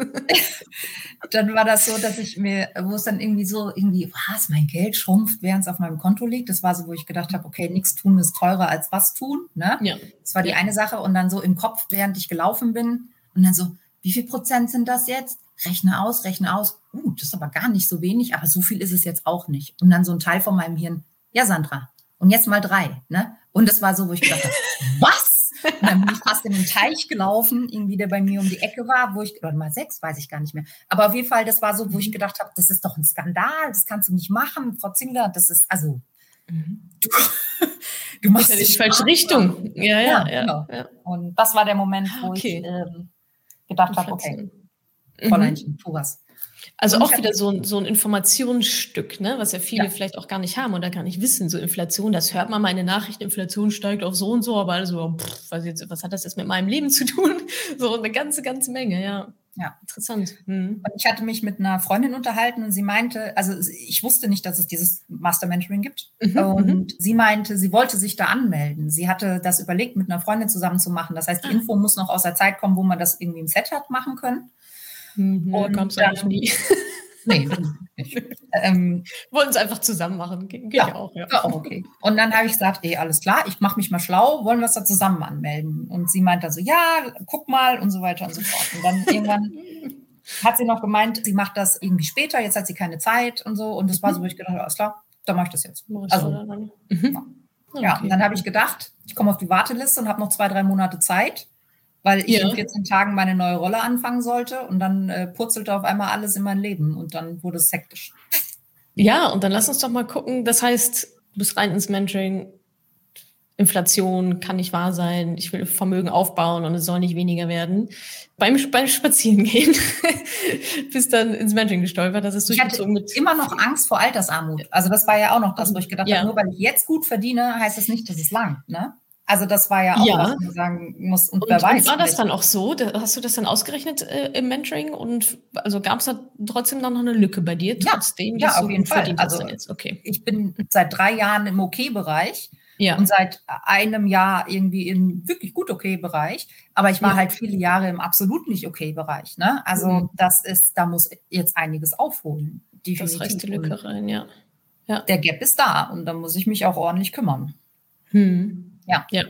dann war das so, dass ich mir, wo es dann irgendwie so, irgendwie, was, mein Geld schrumpft, während es auf meinem Konto liegt. Das war so, wo ich gedacht habe, okay, nichts tun ist teurer als was tun. Ne? Ja. Das war die ja. eine Sache. Und dann so im Kopf, während ich gelaufen bin, und dann so, wie viel Prozent sind das jetzt? rechne aus, rechne aus. Uh, das ist aber gar nicht so wenig, aber so viel ist es jetzt auch nicht. Und dann so ein Teil von meinem Hirn, ja, Sandra, und jetzt mal drei. Ne? Und das war so, wo ich gedacht habe, was? Und dann bin ich fast in den Teich gelaufen, irgendwie der bei mir um die Ecke war, wo ich, oder mal sechs, weiß ich gar nicht mehr. Aber auf jeden Fall, das war so, wo ich mhm. gedacht habe, das ist doch ein Skandal, das kannst du nicht machen, Frau Zingler, das ist, also, mhm. du, du machst ja die falsche Richtung. Ja, ja, ja, genau. ja, Und das war der Moment, wo okay. ich ähm, gedacht habe, okay, Fräuleinchen, mhm. tu was. Also auch wieder so ein, so ein Informationsstück, ne? was ja viele ja. vielleicht auch gar nicht haben oder gar nicht wissen. So Inflation, das hört man mal in den Nachrichten, Inflation steigt auf so und so, aber also, pff, was, jetzt, was hat das jetzt mit meinem Leben zu tun? So eine ganze, ganze Menge, ja. Ja. Interessant. Mhm. Und ich hatte mich mit einer Freundin unterhalten und sie meinte, also ich wusste nicht, dass es dieses Master Mentoring gibt. Mhm. Und mhm. sie meinte, sie wollte sich da anmelden. Sie hatte das überlegt, mit einer Freundin zusammen zu machen. Das heißt, die ah. Info muss noch aus der Zeit kommen, wo man das irgendwie im Set hat machen können. Mhm, und kam es eigentlich nie. Nee, ähm, Wollen es einfach zusammen machen. Ge geht ja, ja auch, ja. ja. okay. Und dann habe ich gesagt, ey, alles klar, ich mache mich mal schlau, wollen wir es da zusammen anmelden? Und sie meinte so, ja, guck mal und so weiter und so fort. Und dann irgendwann hat sie noch gemeint, sie macht das irgendwie später, jetzt hat sie keine Zeit und so. Und das war so, wo ich gedacht habe, alles klar, dann mache ich das jetzt. Also, mhm. ja. Okay. und dann habe ich gedacht, ich komme auf die Warteliste und habe noch zwei, drei Monate Zeit weil ich ja. in 14 Tagen meine neue Rolle anfangen sollte und dann äh, purzelte auf einmal alles in mein Leben und dann wurde es hektisch. Ja, und dann lass uns doch mal gucken. Das heißt, du bist rein ins Mentoring. Inflation kann nicht wahr sein. Ich will Vermögen aufbauen und es soll nicht weniger werden. Beim, beim Spazierengehen bist dann ins Mentoring gestolpert. Das ist ich hatte immer noch Angst vor Altersarmut. Also das war ja auch noch das, wo ich gedacht ja. habe, nur weil ich jetzt gut verdiene, heißt das nicht, dass es lang. Ne? Also das war ja auch, ja. was man sagen muss. Und, und wer weiß. Und war das dann auch so? Hast du das dann ausgerechnet äh, im Mentoring? Und also gab es da trotzdem noch eine Lücke bei dir, trotzdem? Ja, ja auf jeden Fall. Also okay. ich bin seit drei Jahren im OK-Bereich. Ja. Und seit einem Jahr irgendwie im wirklich gut okay Bereich. Aber ich war ja. halt viele Jahre im absolut nicht okay Bereich. Ne? Also mhm. das ist, da muss jetzt einiges aufholen. Definitiv. Das reißt die Lücke rein, ja. ja. Der Gap ist da und da muss ich mich auch ordentlich kümmern. Hm. Ja. Ja,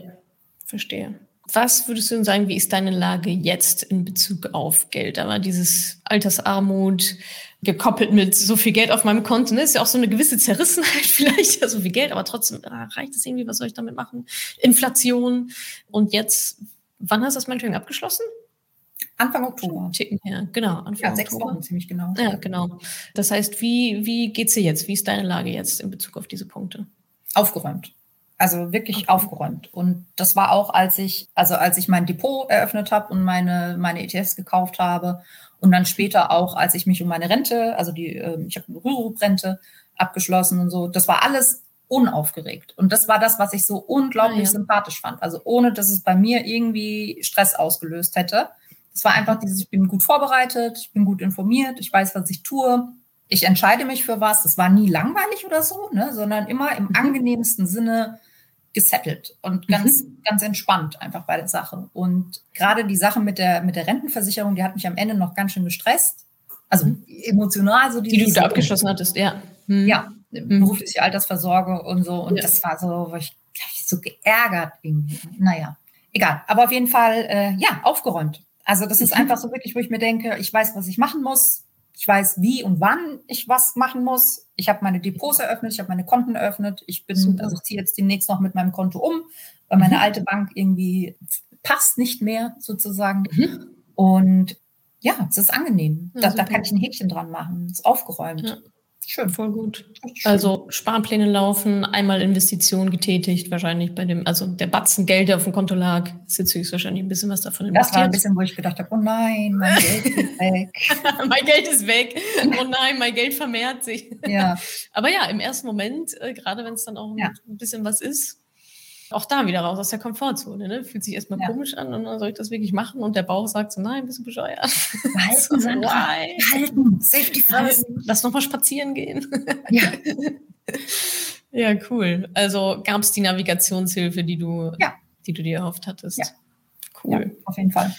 verstehe. Was würdest du denn sagen, wie ist deine Lage jetzt in Bezug auf Geld? Aber dieses Altersarmut gekoppelt mit so viel Geld auf meinem Konto, ne, ist ja auch so eine gewisse Zerrissenheit vielleicht, ja, so viel Geld, aber trotzdem ah, reicht es irgendwie, was soll ich damit machen? Inflation. Und jetzt, wann hast du das Mentoring abgeschlossen? Anfang Oktober. Ticken her, genau. Anfang ja, sechs Oktober. Wochen ziemlich genau. Ja, genau. Das heißt, wie, wie geht's dir jetzt? Wie ist deine Lage jetzt in Bezug auf diese Punkte? Aufgeräumt. Also wirklich okay. aufgeräumt. Und das war auch, als ich, also als ich mein Depot eröffnet habe und meine, meine ETFs gekauft habe. Und dann später auch, als ich mich um meine Rente, also die, ähm, ich habe eine Rürup-Rente abgeschlossen und so. Das war alles unaufgeregt. Und das war das, was ich so unglaublich ah, ja. sympathisch fand. Also ohne, dass es bei mir irgendwie Stress ausgelöst hätte. Es war einfach dieses, ich bin gut vorbereitet, ich bin gut informiert, ich weiß, was ich tue, ich entscheide mich für was. Das war nie langweilig oder so, ne, sondern immer im mhm. angenehmsten Sinne gesettelt und ganz, mhm. ganz entspannt einfach bei der Sache. Und gerade die Sache mit der, mit der Rentenversicherung, die hat mich am Ende noch ganz schön gestresst. Also mhm. emotional so die. Die du da abgeschlossen hattest, ja. Mhm. Ja, mhm. berufliche Altersversorgung und so. Und ja. das war so, wo ich, ich so geärgert irgendwie. Naja, egal. Aber auf jeden Fall, äh, ja, aufgeräumt. Also das ist mhm. einfach so wirklich, wo ich mir denke, ich weiß, was ich machen muss. Ich weiß, wie und wann ich was machen muss. Ich habe meine Depots eröffnet, ich habe meine Konten eröffnet. Ich bin, Super. also ich ziehe jetzt demnächst noch mit meinem Konto um, weil meine mhm. alte Bank irgendwie passt nicht mehr sozusagen. Mhm. Und ja, es ist angenehm. Ja, da, da, kann ich ein Häkchen dran machen. Es ist aufgeräumt. Ja. Schön. Voll gut. Schön. Also Sparpläne laufen, einmal Investitionen getätigt, wahrscheinlich bei dem, also der Batzen Geld, der auf dem Konto lag, ist jetzt höchstwahrscheinlich ein bisschen was davon investiert. Das war ein bisschen, wo ich gedacht habe, oh nein, mein Geld ist weg. mein Geld ist weg. Oh nein, mein Geld vermehrt sich. Ja. Aber ja, im ersten Moment, äh, gerade wenn es dann auch ja. ein bisschen was ist, auch da wieder raus aus der Komfortzone. Ne? Fühlt sich erstmal ja. komisch an und dann soll ich das wirklich machen und der Bauch sagt so, nein, bist du bescheuert. Halten, so, halten, safety first. Lass nochmal spazieren gehen. Ja. ja, cool. Also gab es die Navigationshilfe, die du, ja. die du dir erhofft hattest? Ja. Cool. Ja, auf jeden Fall.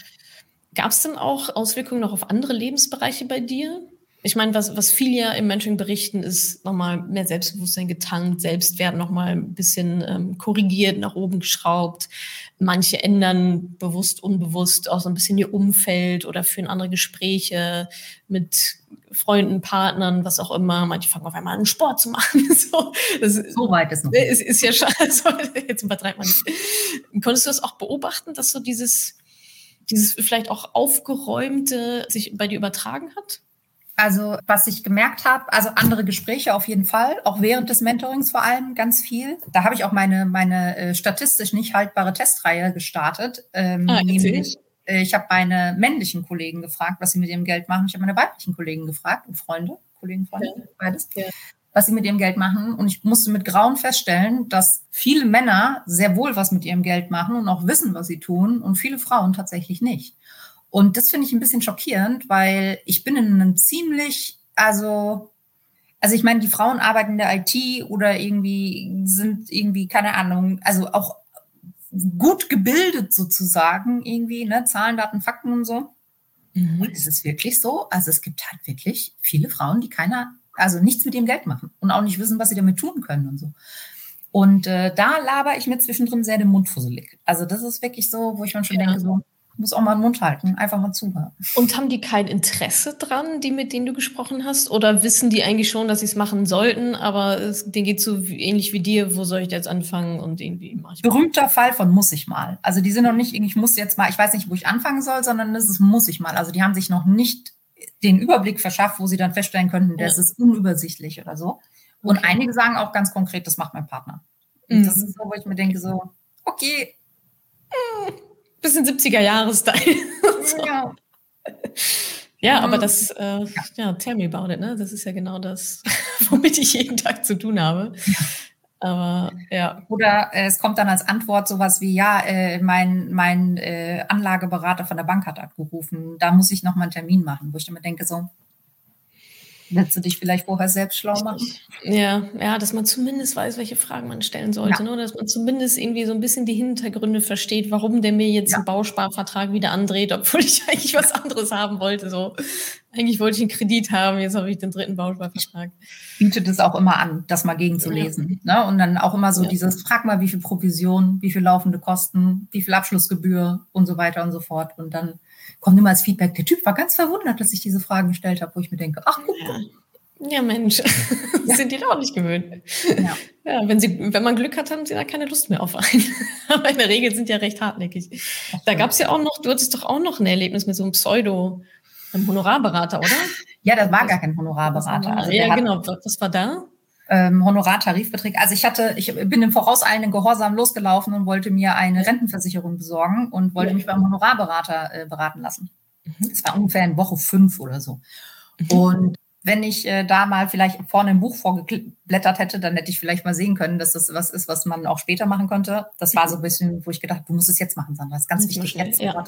Gab es denn auch Auswirkungen noch auf andere Lebensbereiche bei dir? Ich meine, was, was viele ja im Mentoring berichten, ist nochmal mehr Selbstbewusstsein getankt, Selbstwert nochmal ein bisschen ähm, korrigiert, nach oben geschraubt. Manche ändern bewusst, unbewusst auch so ein bisschen ihr Umfeld oder führen andere Gespräche mit Freunden, Partnern, was auch immer. Manche fangen auf einmal an, Sport zu machen. so, so weit ist noch. Ist, ist ja schon, also, jetzt übertreibt man nicht. Konntest du das auch beobachten, dass so dieses, dieses vielleicht auch aufgeräumte sich bei dir übertragen hat? Also was ich gemerkt habe, also andere Gespräche auf jeden Fall, auch während des Mentorings vor allem ganz viel. Da habe ich auch meine, meine äh, statistisch nicht haltbare Testreihe gestartet. Ähm, ah, nämlich, äh, ich habe meine männlichen Kollegen gefragt, was sie mit ihrem Geld machen. Ich habe meine weiblichen Kollegen gefragt und Freunde, Kollegen, Freunde, ja. beides. Ja. was sie mit ihrem Geld machen. Und ich musste mit Grauen feststellen, dass viele Männer sehr wohl was mit ihrem Geld machen und auch wissen, was sie tun und viele Frauen tatsächlich nicht. Und das finde ich ein bisschen schockierend, weil ich bin in einem ziemlich, also, also ich meine, die Frauen arbeiten in der IT oder irgendwie sind irgendwie, keine Ahnung, also auch gut gebildet sozusagen irgendwie, ne, Zahlen, Daten, Fakten und so. Mhm. Und ist es wirklich so? Also es gibt halt wirklich viele Frauen, die keiner, also nichts mit dem Geld machen und auch nicht wissen, was sie damit tun können und so. Und äh, da laber ich mir zwischendrin sehr den Mund fusselig. Also das ist wirklich so, wo ich mir schon ja. denke, so, muss auch mal den Mund halten, einfach mal zuhören. Und haben die kein Interesse dran, die mit denen du gesprochen hast? Oder wissen die eigentlich schon, dass sie es machen sollten, aber es, denen geht so ähnlich wie dir, wo soll ich jetzt anfangen und irgendwie mache ich Berühmter Fall von muss ich mal. Also die sind noch nicht, ich muss jetzt mal, ich weiß nicht, wo ich anfangen soll, sondern das ist muss ich mal. Also die haben sich noch nicht den Überblick verschafft, wo sie dann feststellen könnten, das ja. ist unübersichtlich oder so. Und okay. einige sagen auch ganz konkret, das macht mein Partner. Mhm. Das ist so, wo ich mir denke, so, okay, hm bisschen 70er-Jahre-Style. so. Ja. Ja, aber das, äh, ja, tell me about it, ne? Das ist ja genau das, womit ich jeden Tag zu tun habe. Aber ja. Oder äh, es kommt dann als Antwort sowas wie, ja, äh, mein, mein äh, Anlageberater von der Bank hat abgerufen, da muss ich noch mal einen Termin machen, wo ich dann mir denke, so, Willst du dich vielleicht vorher selbst schlau machen? Ja, ja, dass man zumindest weiß, welche Fragen man stellen sollte. Ja. Ne? Dass man zumindest irgendwie so ein bisschen die Hintergründe versteht, warum der mir jetzt ja. einen Bausparvertrag wieder andreht, obwohl ich eigentlich was anderes haben wollte. So, eigentlich wollte ich einen Kredit haben, jetzt habe ich den dritten Bausparvertrag. Ich biete das auch immer an, das mal gegenzulesen. Ja. Ne? Und dann auch immer so ja. dieses, frag mal, wie viel Provision, wie viel laufende Kosten, wie viel Abschlussgebühr und so weiter und so fort. Und dann kommt immer als Feedback, der Typ war ganz verwundert, dass ich diese Fragen gestellt habe, wo ich mir denke, ach guck. Ja. Ja, Mensch, ja. sind die doch nicht gewöhnt. Ja. ja, wenn, sie, wenn man Glück hat, haben sie da keine Lust mehr auf einen. Aber in der Regel sind die ja recht hartnäckig. Da gab es ja auch noch, du hattest doch auch noch ein Erlebnis mit so einem Pseudo, einem Honorarberater, oder? Ja, das war gar kein Honorarberater. Also ja, genau. Was war da? Ähm, Honorartarifverträge. Also ich hatte, ich bin im vorauseilenden Gehorsam losgelaufen und wollte mir eine Rentenversicherung besorgen und wollte ja. mich beim Honorarberater äh, beraten lassen. Mhm. Das war ungefähr in Woche fünf oder so. Mhm. Und wenn ich äh, da mal vielleicht vorne im Buch vorgeblättert hätte, dann hätte ich vielleicht mal sehen können, dass das was ist, was man auch später machen könnte. Das war so ein bisschen, wo ich gedacht, du musst es jetzt machen, Sandra. Das ist ganz wichtig schnell, jetzt. Ja.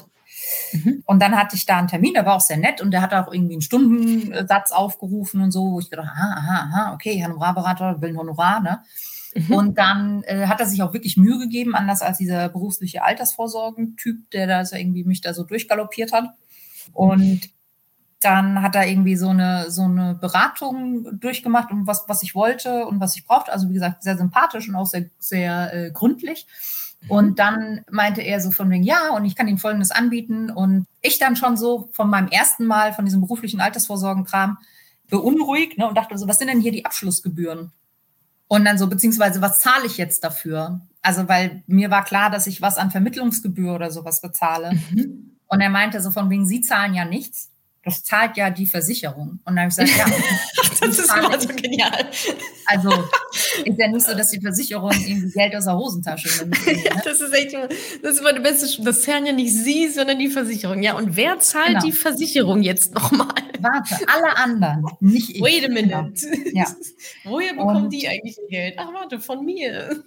Mhm. Und dann hatte ich da einen Termin, der war auch sehr nett und der hat auch irgendwie einen Stundensatz aufgerufen und so, wo ich gedacht, aha, aha, aha, okay, Honorarberater will ein Honorar, ne? Mhm. Und dann äh, hat er sich auch wirklich Mühe gegeben, anders als dieser berufliche Altersvorsorgentyp, der da so irgendwie mich da so durchgaloppiert hat. Und dann hat er irgendwie so eine, so eine Beratung durchgemacht, um was, was ich wollte und was ich brauchte. Also wie gesagt, sehr sympathisch und auch sehr, sehr äh, gründlich. Und dann meinte er so von wegen, ja, und ich kann Ihnen Folgendes anbieten. Und ich dann schon so von meinem ersten Mal von diesem beruflichen Altersvorsorgenkram beunruhigt ne, und dachte so, was sind denn hier die Abschlussgebühren? Und dann so, beziehungsweise, was zahle ich jetzt dafür? Also, weil mir war klar, dass ich was an Vermittlungsgebühr oder sowas bezahle. Mhm. Und er meinte so von wegen, Sie zahlen ja nichts das zahlt ja die Versicherung. Und dann habe ich gesagt, ja. das ist immer so genial. Also ist ja nicht so, dass die Versicherung irgendwie Geld aus der Hosentasche nimmt. Ne? Ja, das ist echt das ist immer der beste, das zahlen ja nicht Sie, sondern die Versicherung. Ja, und wer zahlt genau. die Versicherung jetzt nochmal? Warte, alle anderen, nicht ich. Wait a minute. Genau. Ja. Woher bekommen und die eigentlich ihr Geld? Ach, warte, von mir.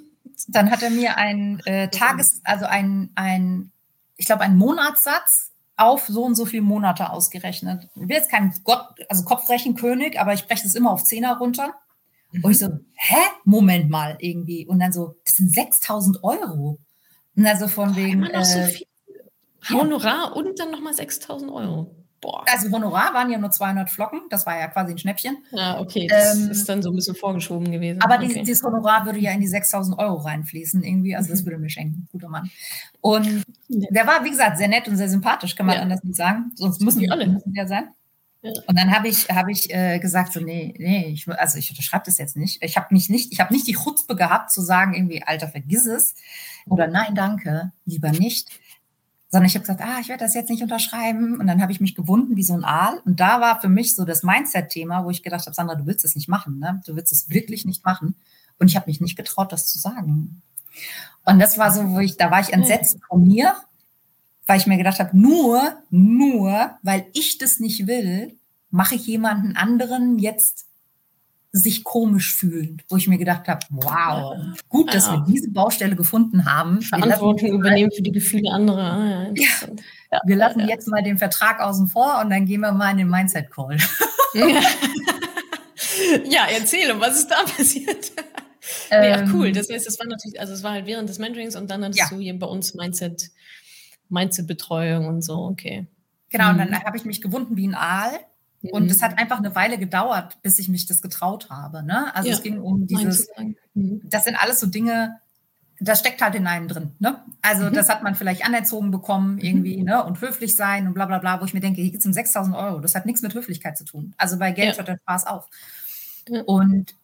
Dann hat er mir ein äh, Tages-, also ein, ein ich glaube, einen Monatssatz auf so und so viele Monate ausgerechnet. Ich will jetzt kein Gott, also Kopfrechenkönig, aber ich breche es immer auf Zehner runter. Mhm. Und ich so, hä? Moment mal irgendwie. Und dann so, das sind 6000 Euro. Und also von wegen. Immer noch so äh, viel. Honorar ja. und dann nochmal 6000 Euro. Boah. Also Honorar waren ja nur 200 Flocken, das war ja quasi ein Schnäppchen. Ja, okay, das ähm, ist dann so ein bisschen vorgeschoben gewesen. Aber okay. dieses, Honorar würde ja in die 6000 Euro reinfließen irgendwie, also das würde mir schenken, guter Mann. Und der war, wie gesagt, sehr nett und sehr sympathisch, kann man ja. anders nicht sagen, sonst müssen die alle müssen ja sein. Ja. Und dann habe ich, hab ich äh, gesagt, so, nee, nee, ich, also ich unterschreibe das jetzt nicht. Ich habe mich nicht, ich habe nicht die Chutzpe gehabt zu sagen, irgendwie, Alter, vergiss es. Oder nein, danke, lieber nicht sondern ich habe gesagt, ah, ich werde das jetzt nicht unterschreiben. Und dann habe ich mich gewunden wie so ein Aal. Und da war für mich so das Mindset-Thema, wo ich gedacht habe, Sandra, du willst es nicht machen, ne? Du willst es wirklich nicht machen. Und ich habe mich nicht getraut, das zu sagen. Und das war so, wo ich, da war ich entsetzt von mir, weil ich mir gedacht habe, nur, nur, weil ich das nicht will, mache ich jemanden anderen jetzt sich komisch fühlen, wo ich mir gedacht habe, wow, gut, dass ja. wir diese Baustelle gefunden haben. Verantwortung übernehmen für die Gefühle anderer. Ah, ja, ja, wir lassen jetzt mal den Vertrag außen vor und dann gehen wir mal in den Mindset-Call. ja, erzähle, was ist da passiert? ja, cool. Ähm. Das heißt, es war natürlich, also es war halt während des Mentorings und dann hattest du hier bei uns Mindset, Mindset-Betreuung und so, okay. Genau, und dann mhm. habe ich mich gewunden wie ein Aal und es hat mhm. einfach eine Weile gedauert, bis ich mich das getraut habe. Ne? Also ja, es ging um dieses, mhm. das sind alles so Dinge, das steckt halt in einem drin. Ne? Also mhm. das hat man vielleicht anerzogen bekommen irgendwie mhm. ne? und höflich sein und bla bla bla, wo ich mir denke, hier geht es um 6.000 Euro. Das hat nichts mit Höflichkeit zu tun. Also bei Geld ja. hört der Spaß auf. Und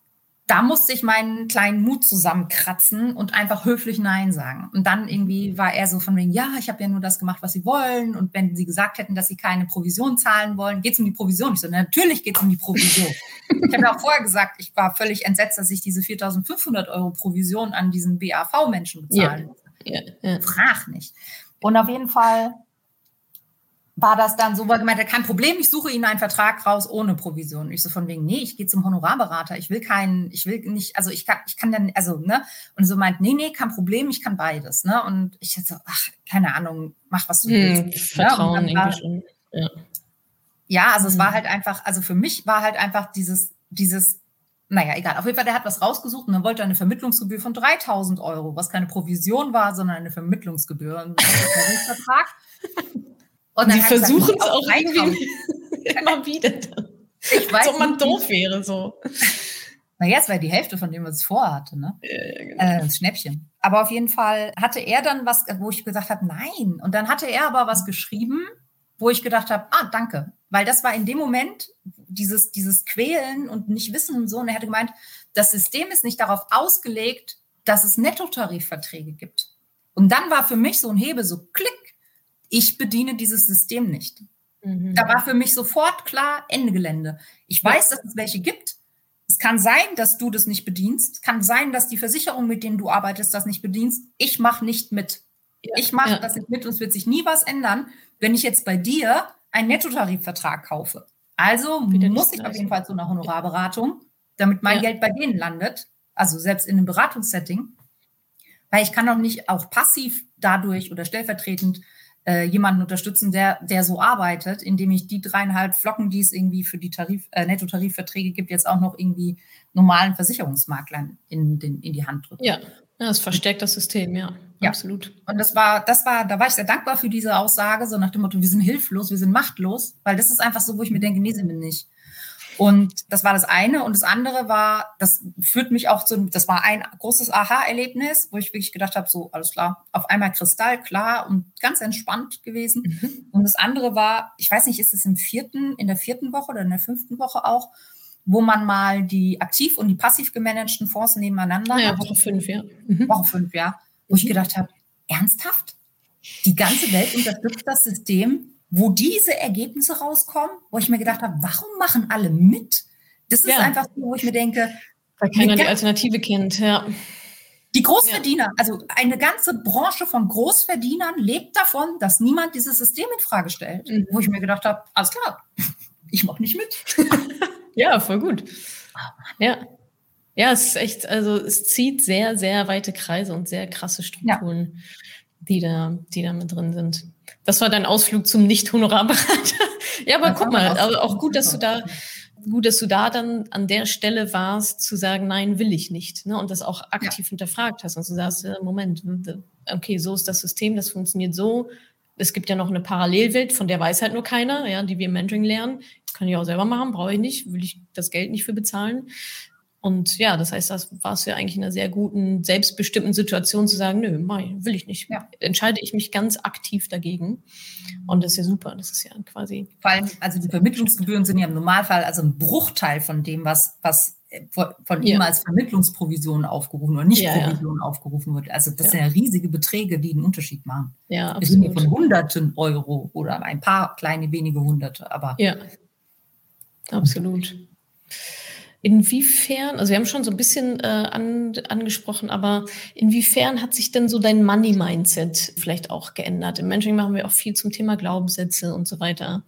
da musste ich meinen kleinen Mut zusammenkratzen und einfach höflich Nein sagen. Und dann irgendwie war er so von wegen, ja, ich habe ja nur das gemacht, was sie wollen. Und wenn sie gesagt hätten, dass sie keine Provision zahlen wollen, geht es um die Provision. Ich so, natürlich geht es um die Provision. ich habe ja auch vorher gesagt, ich war völlig entsetzt, dass ich diese 4.500 Euro Provision an diesen BAV-Menschen bezahlen muss. Ja, ja. Frag nicht. Und auf jeden Fall war das dann so, weil gemeint hat, kein Problem, ich suche Ihnen einen Vertrag raus ohne Provision. Ich so von wegen, nee, ich gehe zum Honorarberater, ich will keinen, ich will nicht, also ich kann, ich kann dann, also, ne, und so meint, nee, nee, kein Problem, ich kann beides, ne, und ich so, ach, keine Ahnung, mach was du hm, willst. Ne? Vertrauen ja, war, schon. Ja. ja, also hm. es war halt einfach, also für mich war halt einfach dieses, dieses, naja, egal. Auf jeden Fall, der hat was rausgesucht und dann wollte er eine Vermittlungsgebühr von 3000 Euro, was keine Provision war, sondern eine Vermittlungsgebühr. Ein Vertrag. Und Sie versuchen es auch irgendwie immer wieder. Ich weiß, ob man doof wäre so. Naja, es war die Hälfte von dem, was ich vorhatte, ne? Ja, genau. äh, das Schnäppchen. Aber auf jeden Fall hatte er dann was, wo ich gesagt habe, nein. Und dann hatte er aber was geschrieben, wo ich gedacht habe, ah, danke. Weil das war in dem Moment dieses, dieses Quälen und nicht wissen und so. Und er hätte gemeint, das System ist nicht darauf ausgelegt, dass es Nettotarifverträge gibt. Und dann war für mich so ein Hebel, so klick, ich bediene dieses System nicht. Mhm. Da war für mich sofort klar, Ende Gelände. Ich weiß, dass es welche gibt. Es kann sein, dass du das nicht bedienst. Es kann sein, dass die Versicherung, mit denen du arbeitest, das nicht bedienst. Ich mache nicht mit. Ja. Ich mache ja. das nicht mit und es wird sich nie was ändern, wenn ich jetzt bei dir einen Nettotarifvertrag kaufe. Also muss ich auf jeden Fall zu einer Honorarberatung, damit mein ja. Geld bei denen landet. Also selbst in einem Beratungssetting. Weil ich kann doch nicht auch passiv dadurch oder stellvertretend äh, jemanden unterstützen, der, der so arbeitet, indem ich die dreieinhalb Flocken, die es irgendwie für die Tarif, äh, Nettotarifverträge gibt, jetzt auch noch irgendwie normalen Versicherungsmaklern in, den, in die Hand drücke. Ja, ja, das verstärkt das System, ja. Ja. Absolut. Und das war, das war, da war ich sehr dankbar für diese Aussage, so nach dem Motto, wir sind hilflos, wir sind machtlos, weil das ist einfach so, wo ich mir denke, nee, sind wir nicht. Und das war das eine. Und das andere war, das führt mich auch zu, das war ein großes Aha-Erlebnis, wo ich wirklich gedacht habe, so, alles klar, auf einmal kristallklar und ganz entspannt gewesen. Mhm. Und das andere war, ich weiß nicht, ist es im vierten, in der vierten Woche oder in der fünften Woche auch, wo man mal die aktiv und die passiv gemanagten Fonds nebeneinander ja, Woche fünf, ja. Mhm. Woche fünf, ja. Wo mhm. ich gedacht habe, ernsthaft? Die ganze Welt unterstützt das System wo diese Ergebnisse rauskommen, wo ich mir gedacht habe, warum machen alle mit? Das ist ja. einfach so, wo ich mir denke, weil keiner die Alternative kennt, ja. Die Großverdiener, ja. also eine ganze Branche von Großverdienern lebt davon, dass niemand dieses System in Frage stellt. Mhm. Wo ich mir gedacht habe, alles klar, ich mache nicht mit. ja, voll gut. Ja. Ja, es ist echt, also es zieht sehr, sehr weite Kreise und sehr krasse Strukturen, ja. die da, die da mit drin sind. Das war dein Ausflug zum Nicht-Honorarberater. ja, aber das guck mal, aber auch gut, dass du da, gut, dass du da dann an der Stelle warst, zu sagen, nein, will ich nicht, ne? Und das auch aktiv ja. hinterfragt hast und du sagst, ja, Moment, okay, so ist das System, das funktioniert so. Es gibt ja noch eine Parallelwelt, von der weiß halt nur keiner, ja, die wir im Mentoring lernen. Kann ich auch selber machen, brauche ich nicht, will ich das Geld nicht für bezahlen. Und ja, das heißt, das warst du ja eigentlich in einer sehr guten, selbstbestimmten Situation zu sagen, nö, mein, will ich nicht. Ja. Entscheide ich mich ganz aktiv dagegen. Und das ist ja super. Das ist ja quasi. Vor allem, also die Vermittlungsgebühren sind ja im Normalfall also ein Bruchteil von dem, was, was von ihm ja. als Vermittlungsprovision aufgerufen oder nicht ja, Provision ja. aufgerufen wird. Also das sind ja riesige Beträge, die einen Unterschied machen. Ja, absolut. Wir sind von Hunderten Euro oder ein paar kleine wenige Hunderte, aber. Ja, absolut. Inwiefern, also wir haben schon so ein bisschen äh, an, angesprochen, aber inwiefern hat sich denn so dein Money-Mindset vielleicht auch geändert? Im Mentoring machen wir auch viel zum Thema Glaubenssätze und so weiter.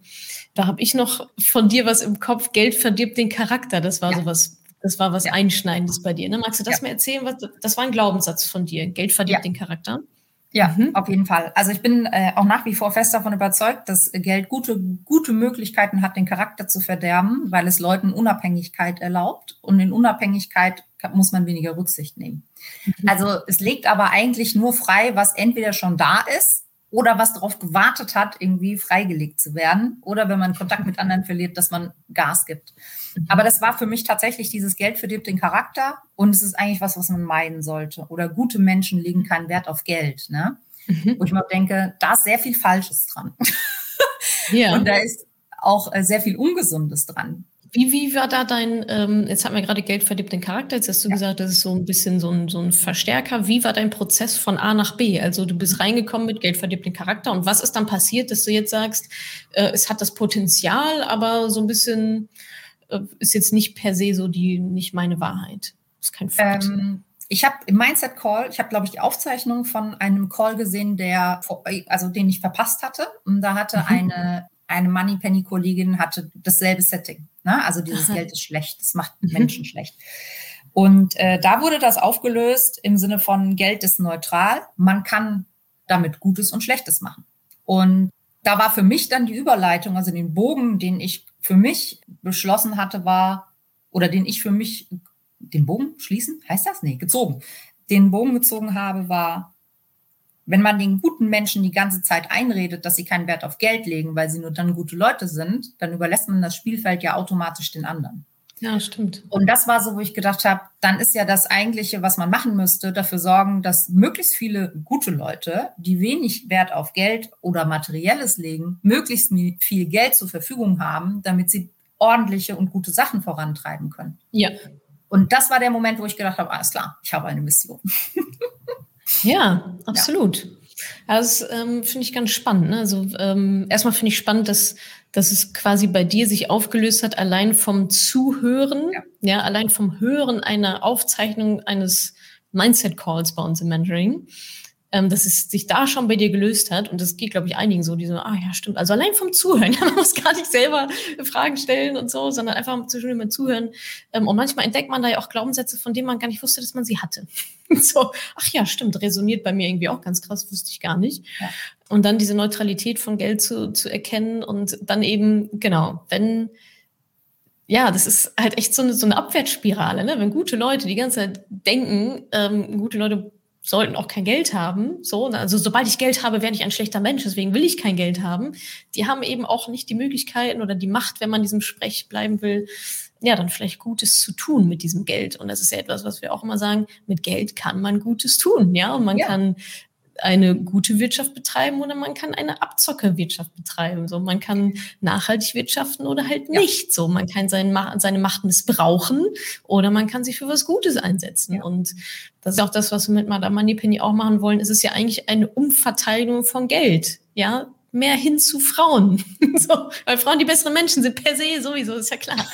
Da habe ich noch von dir was im Kopf, Geld verdirbt den Charakter. Das war ja. so was, das war was ja. Einschneidendes bei dir. Ne? Magst du das ja. mal erzählen? Was, das war ein Glaubenssatz von dir. Geld verdirbt den Charakter. Ja, mhm. auf jeden Fall. Also ich bin äh, auch nach wie vor fest davon überzeugt, dass Geld gute, gute Möglichkeiten hat, den Charakter zu verderben, weil es Leuten Unabhängigkeit erlaubt. Und in Unabhängigkeit muss man weniger Rücksicht nehmen. Mhm. Also es legt aber eigentlich nur frei, was entweder schon da ist oder was darauf gewartet hat, irgendwie freigelegt zu werden. Oder wenn man Kontakt mit anderen verliert, dass man Gas gibt. Mhm. Aber das war für mich tatsächlich dieses Geld verdirbt den Charakter und es ist eigentlich was, was man meiden sollte. Oder gute Menschen legen keinen Wert auf Geld. Ne? Mhm. Wo ich mal denke, da ist sehr viel Falsches dran. Ja. Und da ist auch äh, sehr viel Ungesundes dran. Wie, wie war da dein, ähm, jetzt hat man gerade Geld verdient den Charakter, jetzt hast du ja. gesagt, das ist so ein bisschen so ein, so ein Verstärker. Wie war dein Prozess von A nach B? Also du bist reingekommen mit Geld verdient den Charakter und was ist dann passiert, dass du jetzt sagst, äh, es hat das Potenzial, aber so ein bisschen ist jetzt nicht per se so die, nicht meine Wahrheit. ist kein Fakt. Ähm, ich habe im Mindset Call, ich habe glaube ich die Aufzeichnung von einem Call gesehen, der, also den ich verpasst hatte. Und da hatte mhm. eine eine Moneypenny-Kollegin hatte dasselbe Setting. Ne? Also dieses Aha. Geld ist schlecht, das macht mhm. Menschen schlecht. Und äh, da wurde das aufgelöst im Sinne von Geld ist neutral. Man kann damit Gutes und Schlechtes machen. Und da war für mich dann die Überleitung, also den Bogen, den ich für mich beschlossen hatte, war, oder den ich für mich, den Bogen schließen, heißt das? Nee, gezogen. Den Bogen gezogen habe, war, wenn man den guten Menschen die ganze Zeit einredet, dass sie keinen Wert auf Geld legen, weil sie nur dann gute Leute sind, dann überlässt man das Spielfeld ja automatisch den anderen. Ja, stimmt. Und das war so, wo ich gedacht habe, dann ist ja das eigentliche, was man machen müsste, dafür sorgen, dass möglichst viele gute Leute, die wenig Wert auf Geld oder Materielles legen, möglichst viel Geld zur Verfügung haben, damit sie ordentliche und gute Sachen vorantreiben können. Ja. Und das war der Moment, wo ich gedacht habe, alles klar, ich habe eine Mission. Ja, absolut. Ja. Das ähm, finde ich ganz spannend. Ne? Also ähm, erstmal finde ich spannend, dass, dass es quasi bei dir sich aufgelöst hat, allein vom Zuhören, ja, ja allein vom Hören einer Aufzeichnung eines Mindset-Calls bei uns im Mentoring, ähm, dass es sich da schon bei dir gelöst hat. Und das geht, glaube ich, einigen so, die so, ah ja, stimmt. Also allein vom Zuhören, man muss gar nicht selber Fragen stellen und so, sondern einfach zwischendurch mal zuhören. Ähm, und manchmal entdeckt man da ja auch Glaubenssätze, von denen man gar nicht wusste, dass man sie hatte. so, ach ja, stimmt, resoniert bei mir irgendwie auch ganz krass, wusste ich gar nicht. Ja. Und dann diese Neutralität von Geld zu, zu erkennen und dann eben, genau, wenn ja, das ist halt echt so eine, so eine Abwärtsspirale, ne? Wenn gute Leute die ganze Zeit denken, ähm, gute Leute sollten auch kein Geld haben. So, ne? also sobald ich Geld habe, werde ich ein schlechter Mensch. Deswegen will ich kein Geld haben. Die haben eben auch nicht die Möglichkeiten oder die Macht, wenn man diesem Sprech bleiben will, ja, dann vielleicht Gutes zu tun mit diesem Geld. Und das ist ja etwas, was wir auch immer sagen, mit Geld kann man Gutes tun, ja. Und man ja. kann eine gute Wirtschaft betreiben oder man kann eine Abzockerwirtschaft betreiben. So, man kann nachhaltig wirtschaften oder halt nicht. Ja. So, man kann sein, seine Macht missbrauchen oder man kann sich für was Gutes einsetzen. Ja. Und das ist auch das, was wir mit Madame Moneypenny auch machen wollen. Es ist ja eigentlich eine Umverteilung von Geld. Ja, mehr hin zu Frauen. so, weil Frauen die besseren Menschen sind per se sowieso, ist ja klar.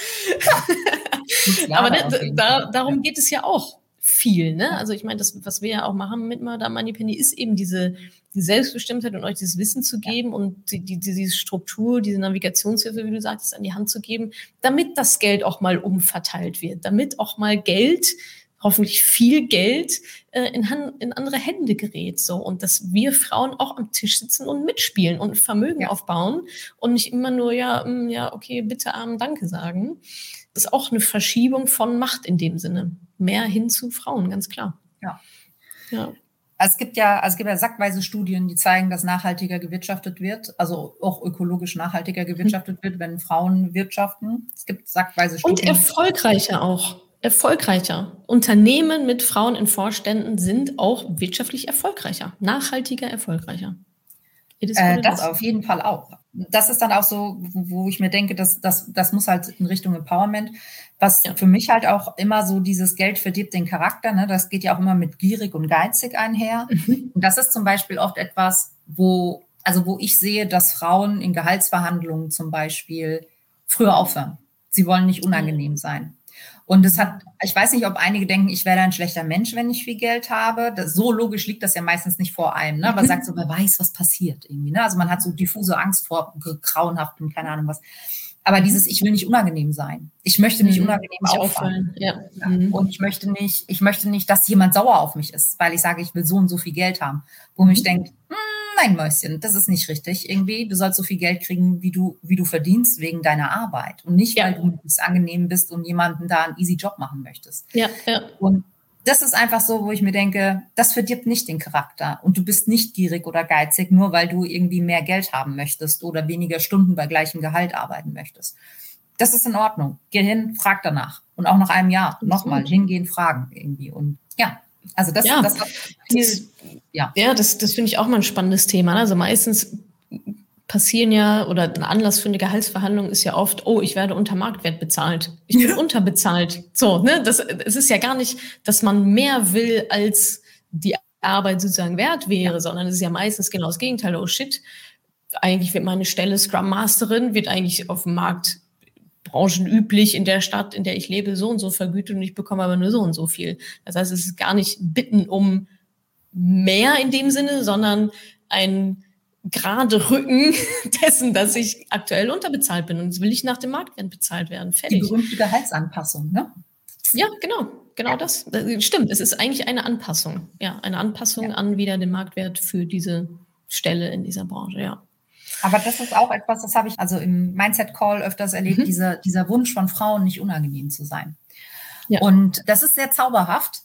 Aber da, da, darum geht es ja auch viel. Ne? Also ich meine, das, was wir ja auch machen mit Madame Moneypenny, ist eben diese die Selbstbestimmtheit und euch dieses Wissen zu geben ja. und die, die, diese Struktur, diese Navigationshilfe, wie du sagtest, an die Hand zu geben, damit das Geld auch mal umverteilt wird, damit auch mal Geld hoffentlich viel Geld äh, in, Hand, in andere Hände gerät. So. Und dass wir Frauen auch am Tisch sitzen und mitspielen und Vermögen ja. aufbauen und nicht immer nur, ja, mh, mm, ja, okay, bitte arm, danke sagen. Das ist auch eine Verschiebung von Macht in dem Sinne mehr hin zu Frauen, ganz klar. Ja. ja. Es gibt ja, also es gibt ja sackweise Studien, die zeigen, dass nachhaltiger gewirtschaftet wird, also auch ökologisch nachhaltiger gewirtschaftet wird, wenn Frauen wirtschaften. Es gibt sackweise Studien. Und erfolgreicher auch. Erfolgreicher. Unternehmen mit Frauen in Vorständen sind auch wirtschaftlich erfolgreicher, nachhaltiger erfolgreicher. Äh, das auf jeden Fall auch. Das ist dann auch so, wo ich mir denke, dass das, das muss halt in Richtung Empowerment. Was ja. für mich halt auch immer so dieses Geld verdirbt den Charakter, ne? das geht ja auch immer mit gierig und geizig einher. Mhm. Und das ist zum Beispiel oft etwas, wo, also wo ich sehe, dass Frauen in Gehaltsverhandlungen zum Beispiel früher aufhören. Sie wollen nicht unangenehm sein. Und es hat, ich weiß nicht, ob einige denken, ich werde ein schlechter Mensch, wenn ich viel Geld habe. Das, so logisch liegt das ja meistens nicht vor einem, ne? Aber mhm. sagt so, wer weiß, was passiert irgendwie. Ne? Also man hat so diffuse Angst vor grauenhaften, keine Ahnung was. Aber dieses, ich will nicht unangenehm sein. Ich möchte nicht mhm. unangenehm nicht auffallen. Ja. ja. Mhm. Und ich möchte nicht, ich möchte nicht, dass jemand sauer auf mich ist, weil ich sage, ich will so und so viel Geld haben. Wo mich mhm. denkt, hm, nein, Mäuschen, das ist nicht richtig. Irgendwie, du sollst so viel Geld kriegen, wie du, wie du verdienst wegen deiner Arbeit. Und nicht, ja. weil du angenehm bist und jemanden da einen easy Job machen möchtest. Ja, ja. Und das ist einfach so, wo ich mir denke, das verdirbt nicht den Charakter. Und du bist nicht gierig oder geizig, nur weil du irgendwie mehr Geld haben möchtest oder weniger Stunden bei gleichem Gehalt arbeiten möchtest. Das ist in Ordnung. Geh hin, frag danach. Und auch nach einem Jahr nochmal hingehen, fragen irgendwie. Und ja, also das, ja, das, viel, ja. ja, das, das finde ich auch mal ein spannendes Thema. Ne? Also meistens passieren ja, oder ein Anlass für eine Gehaltsverhandlung ist ja oft, oh, ich werde unter Marktwert bezahlt. Ich bin ja. unterbezahlt. So, ne? Das, es ist ja gar nicht, dass man mehr will, als die Arbeit sozusagen wert wäre, ja. sondern es ist ja meistens genau das Gegenteil. Oh shit, eigentlich wird meine Stelle Scrum Masterin, wird eigentlich auf dem Markt branchenüblich in der Stadt, in der ich lebe, so und so vergütet und ich bekomme aber nur so und so viel. Das heißt, es ist gar nicht Bitten um mehr in dem Sinne, sondern ein gerade Rücken dessen, dass ich aktuell unterbezahlt bin und jetzt will ich nach dem Marktwert bezahlt werden. Fertig. Die berühmte Gehaltsanpassung, ne? Ja, genau, genau ja. das. Stimmt, es ist eigentlich eine Anpassung. Ja, eine Anpassung ja. an wieder den Marktwert für diese Stelle in dieser Branche, ja. Aber das ist auch etwas, das habe ich also im Mindset Call öfters erlebt, mhm. dieser, dieser Wunsch von Frauen, nicht unangenehm zu sein. Ja. Und das ist sehr zauberhaft,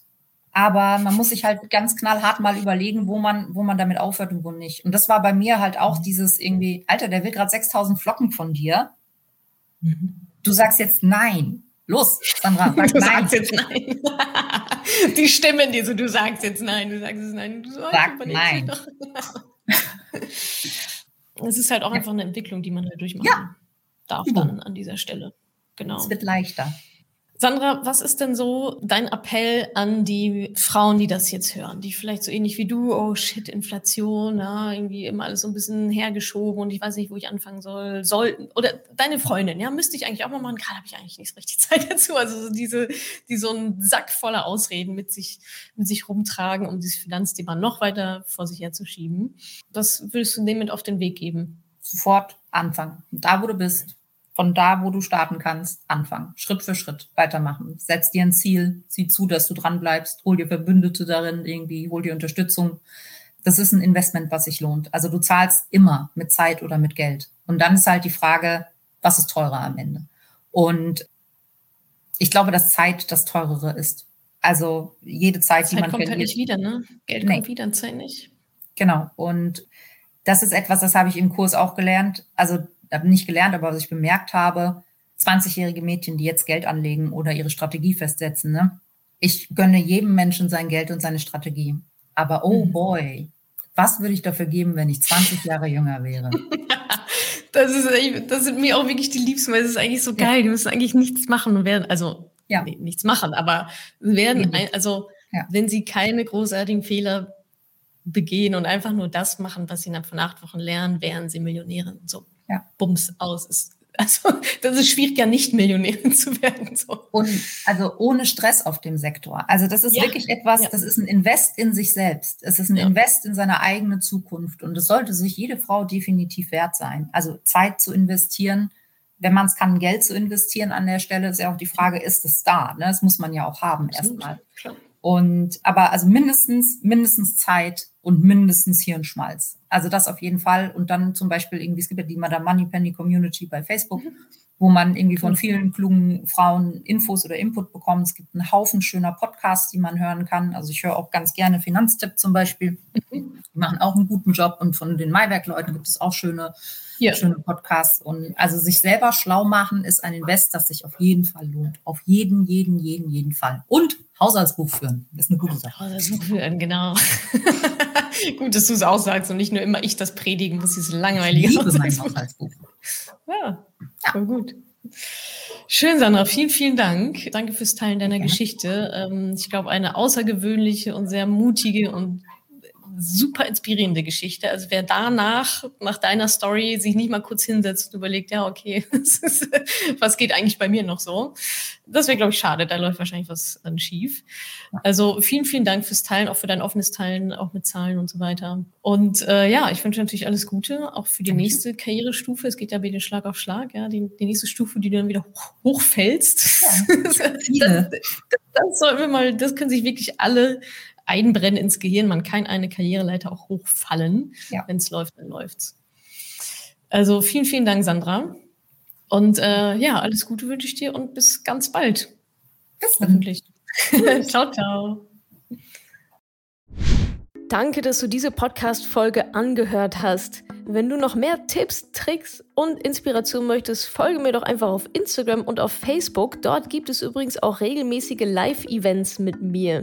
aber man muss sich halt ganz knallhart mal überlegen, wo man, wo man damit aufhört und wo nicht. Und das war bei mir halt auch dieses irgendwie, Alter, der will gerade 6000 Flocken von dir. Mhm. Du sagst jetzt nein. Los, Sandra, sag du nein. sagst jetzt nein. Die Stimmen, die so, du sagst jetzt nein, du sagst jetzt nein. Du Sag nein. es ist halt auch ja. einfach eine Entwicklung, die man halt durchmachen ja. darf dann an dieser Stelle. Genau. Es wird leichter. Sandra, was ist denn so dein Appell an die Frauen, die das jetzt hören, die vielleicht so ähnlich wie du, oh shit, Inflation, ja, irgendwie immer alles so ein bisschen hergeschoben und ich weiß nicht, wo ich anfangen soll, sollten, oder deine Freundin, ja, müsste ich eigentlich auch mal machen, gerade habe ich eigentlich nicht so richtig Zeit dazu, also so diese, die so einen Sack voller Ausreden mit sich, mit sich rumtragen, um dieses Finanzthema noch weiter vor sich herzuschieben. Was würdest du dem mit auf den Weg geben? Sofort anfangen. Da, wo du bist, von da, wo du starten kannst, anfangen. Schritt für Schritt weitermachen. Setz dir ein Ziel, sieh zu, dass du dran bleibst, hol dir Verbündete darin, irgendwie, hol dir Unterstützung. Das ist ein Investment, was sich lohnt. Also du zahlst immer mit Zeit oder mit Geld. Und dann ist halt die Frage, was ist teurer am Ende? Und ich glaube, dass Zeit das teurere ist. Also jede Zeit, Zeit die man kommt verliert. Halt nicht wieder, ne? Geld nee. kommt wieder, Zeit nicht. Genau. Und das ist etwas, das habe ich im Kurs auch gelernt. Also nicht gelernt, aber was ich bemerkt habe, 20-jährige Mädchen, die jetzt Geld anlegen oder ihre Strategie festsetzen, ne? Ich gönne jedem Menschen sein Geld und seine Strategie. Aber oh mhm. boy, was würde ich dafür geben, wenn ich 20 Jahre jünger wäre? das, ist, das sind mir auch wirklich die Liebsten, weil es ist eigentlich so geil. Ja. Die müssen eigentlich nichts machen und werden, also ja. nee, nichts machen, aber werden, ein, also ja. wenn sie keine großartigen Fehler begehen und einfach nur das machen, was sie innerhalb von acht Wochen lernen, wären sie Millionärin. So ja. Bums aus. Ist, also das ist schwierig, ja nicht Millionärin zu werden. So. Und also ohne Stress auf dem Sektor. Also das ist ja. wirklich etwas, ja. das ist ein Invest in sich selbst. Es ist ein Invest in seine eigene Zukunft. Und es sollte sich jede Frau definitiv wert sein. Also Zeit zu investieren, wenn man es kann, Geld zu investieren an der Stelle, ist ja auch die Frage, ist es da? Ne? Das muss man ja auch haben erstmal. Und aber also mindestens, mindestens Zeit und mindestens Hirnschmalz. Also das auf jeden Fall. Und dann zum Beispiel irgendwie, es gibt ja die Madame Moneypenny Community bei Facebook, mhm. Wo man irgendwie von vielen klugen Frauen Infos oder Input bekommt. Es gibt einen Haufen schöner Podcasts, die man hören kann. Also ich höre auch ganz gerne Finanztipp zum Beispiel. Mhm. Die machen auch einen guten Job. Und von den Maiwerk-Leuten gibt es auch schöne ja. schöne Podcasts. Und also sich selber schlau machen ist ein Invest, das sich auf jeden Fall lohnt. Auf jeden, jeden, jeden, jeden Fall. Und Haushaltsbuch führen. Das ist eine gute Sache. Haushaltsbuch führen, genau. Gut, dass du es auch sagst und nicht nur immer ich das predigen muss, dieses langweilige Haushaltsbuch. Haushaltsbuch. Ja, ja. voll gut. Schön, Sandra. Vielen, vielen Dank. Danke fürs Teilen deiner ja. Geschichte. Ähm, ich glaube, eine außergewöhnliche und sehr mutige und super inspirierende Geschichte. Also wer danach, nach deiner Story, sich nicht mal kurz hinsetzt und überlegt, ja, okay, was geht eigentlich bei mir noch so? Das wäre, glaube ich, schade. Da läuft wahrscheinlich was dann schief. Also vielen, vielen Dank fürs Teilen, auch für dein offenes Teilen, auch mit Zahlen und so weiter. Und äh, ja, ich wünsche natürlich alles Gute, auch für die nächste Karrierestufe. Es geht ja wieder Schlag auf Schlag, ja, die, die nächste Stufe, die du dann wieder hoch, hochfällst. Ja, das, das, das, sollten wir mal, das können sich wirklich alle einbrennen ins Gehirn. Man kann eine Karriereleiter auch hochfallen. Ja. Wenn es läuft, dann läuft's. Also vielen, vielen Dank, Sandra. Und äh, ja, alles Gute wünsche ich dir und bis ganz bald. Bis dann. Hoffentlich. ciao, ciao. Danke, dass du diese Podcast-Folge angehört hast. Wenn du noch mehr Tipps, Tricks und Inspiration möchtest, folge mir doch einfach auf Instagram und auf Facebook. Dort gibt es übrigens auch regelmäßige Live-Events mit mir.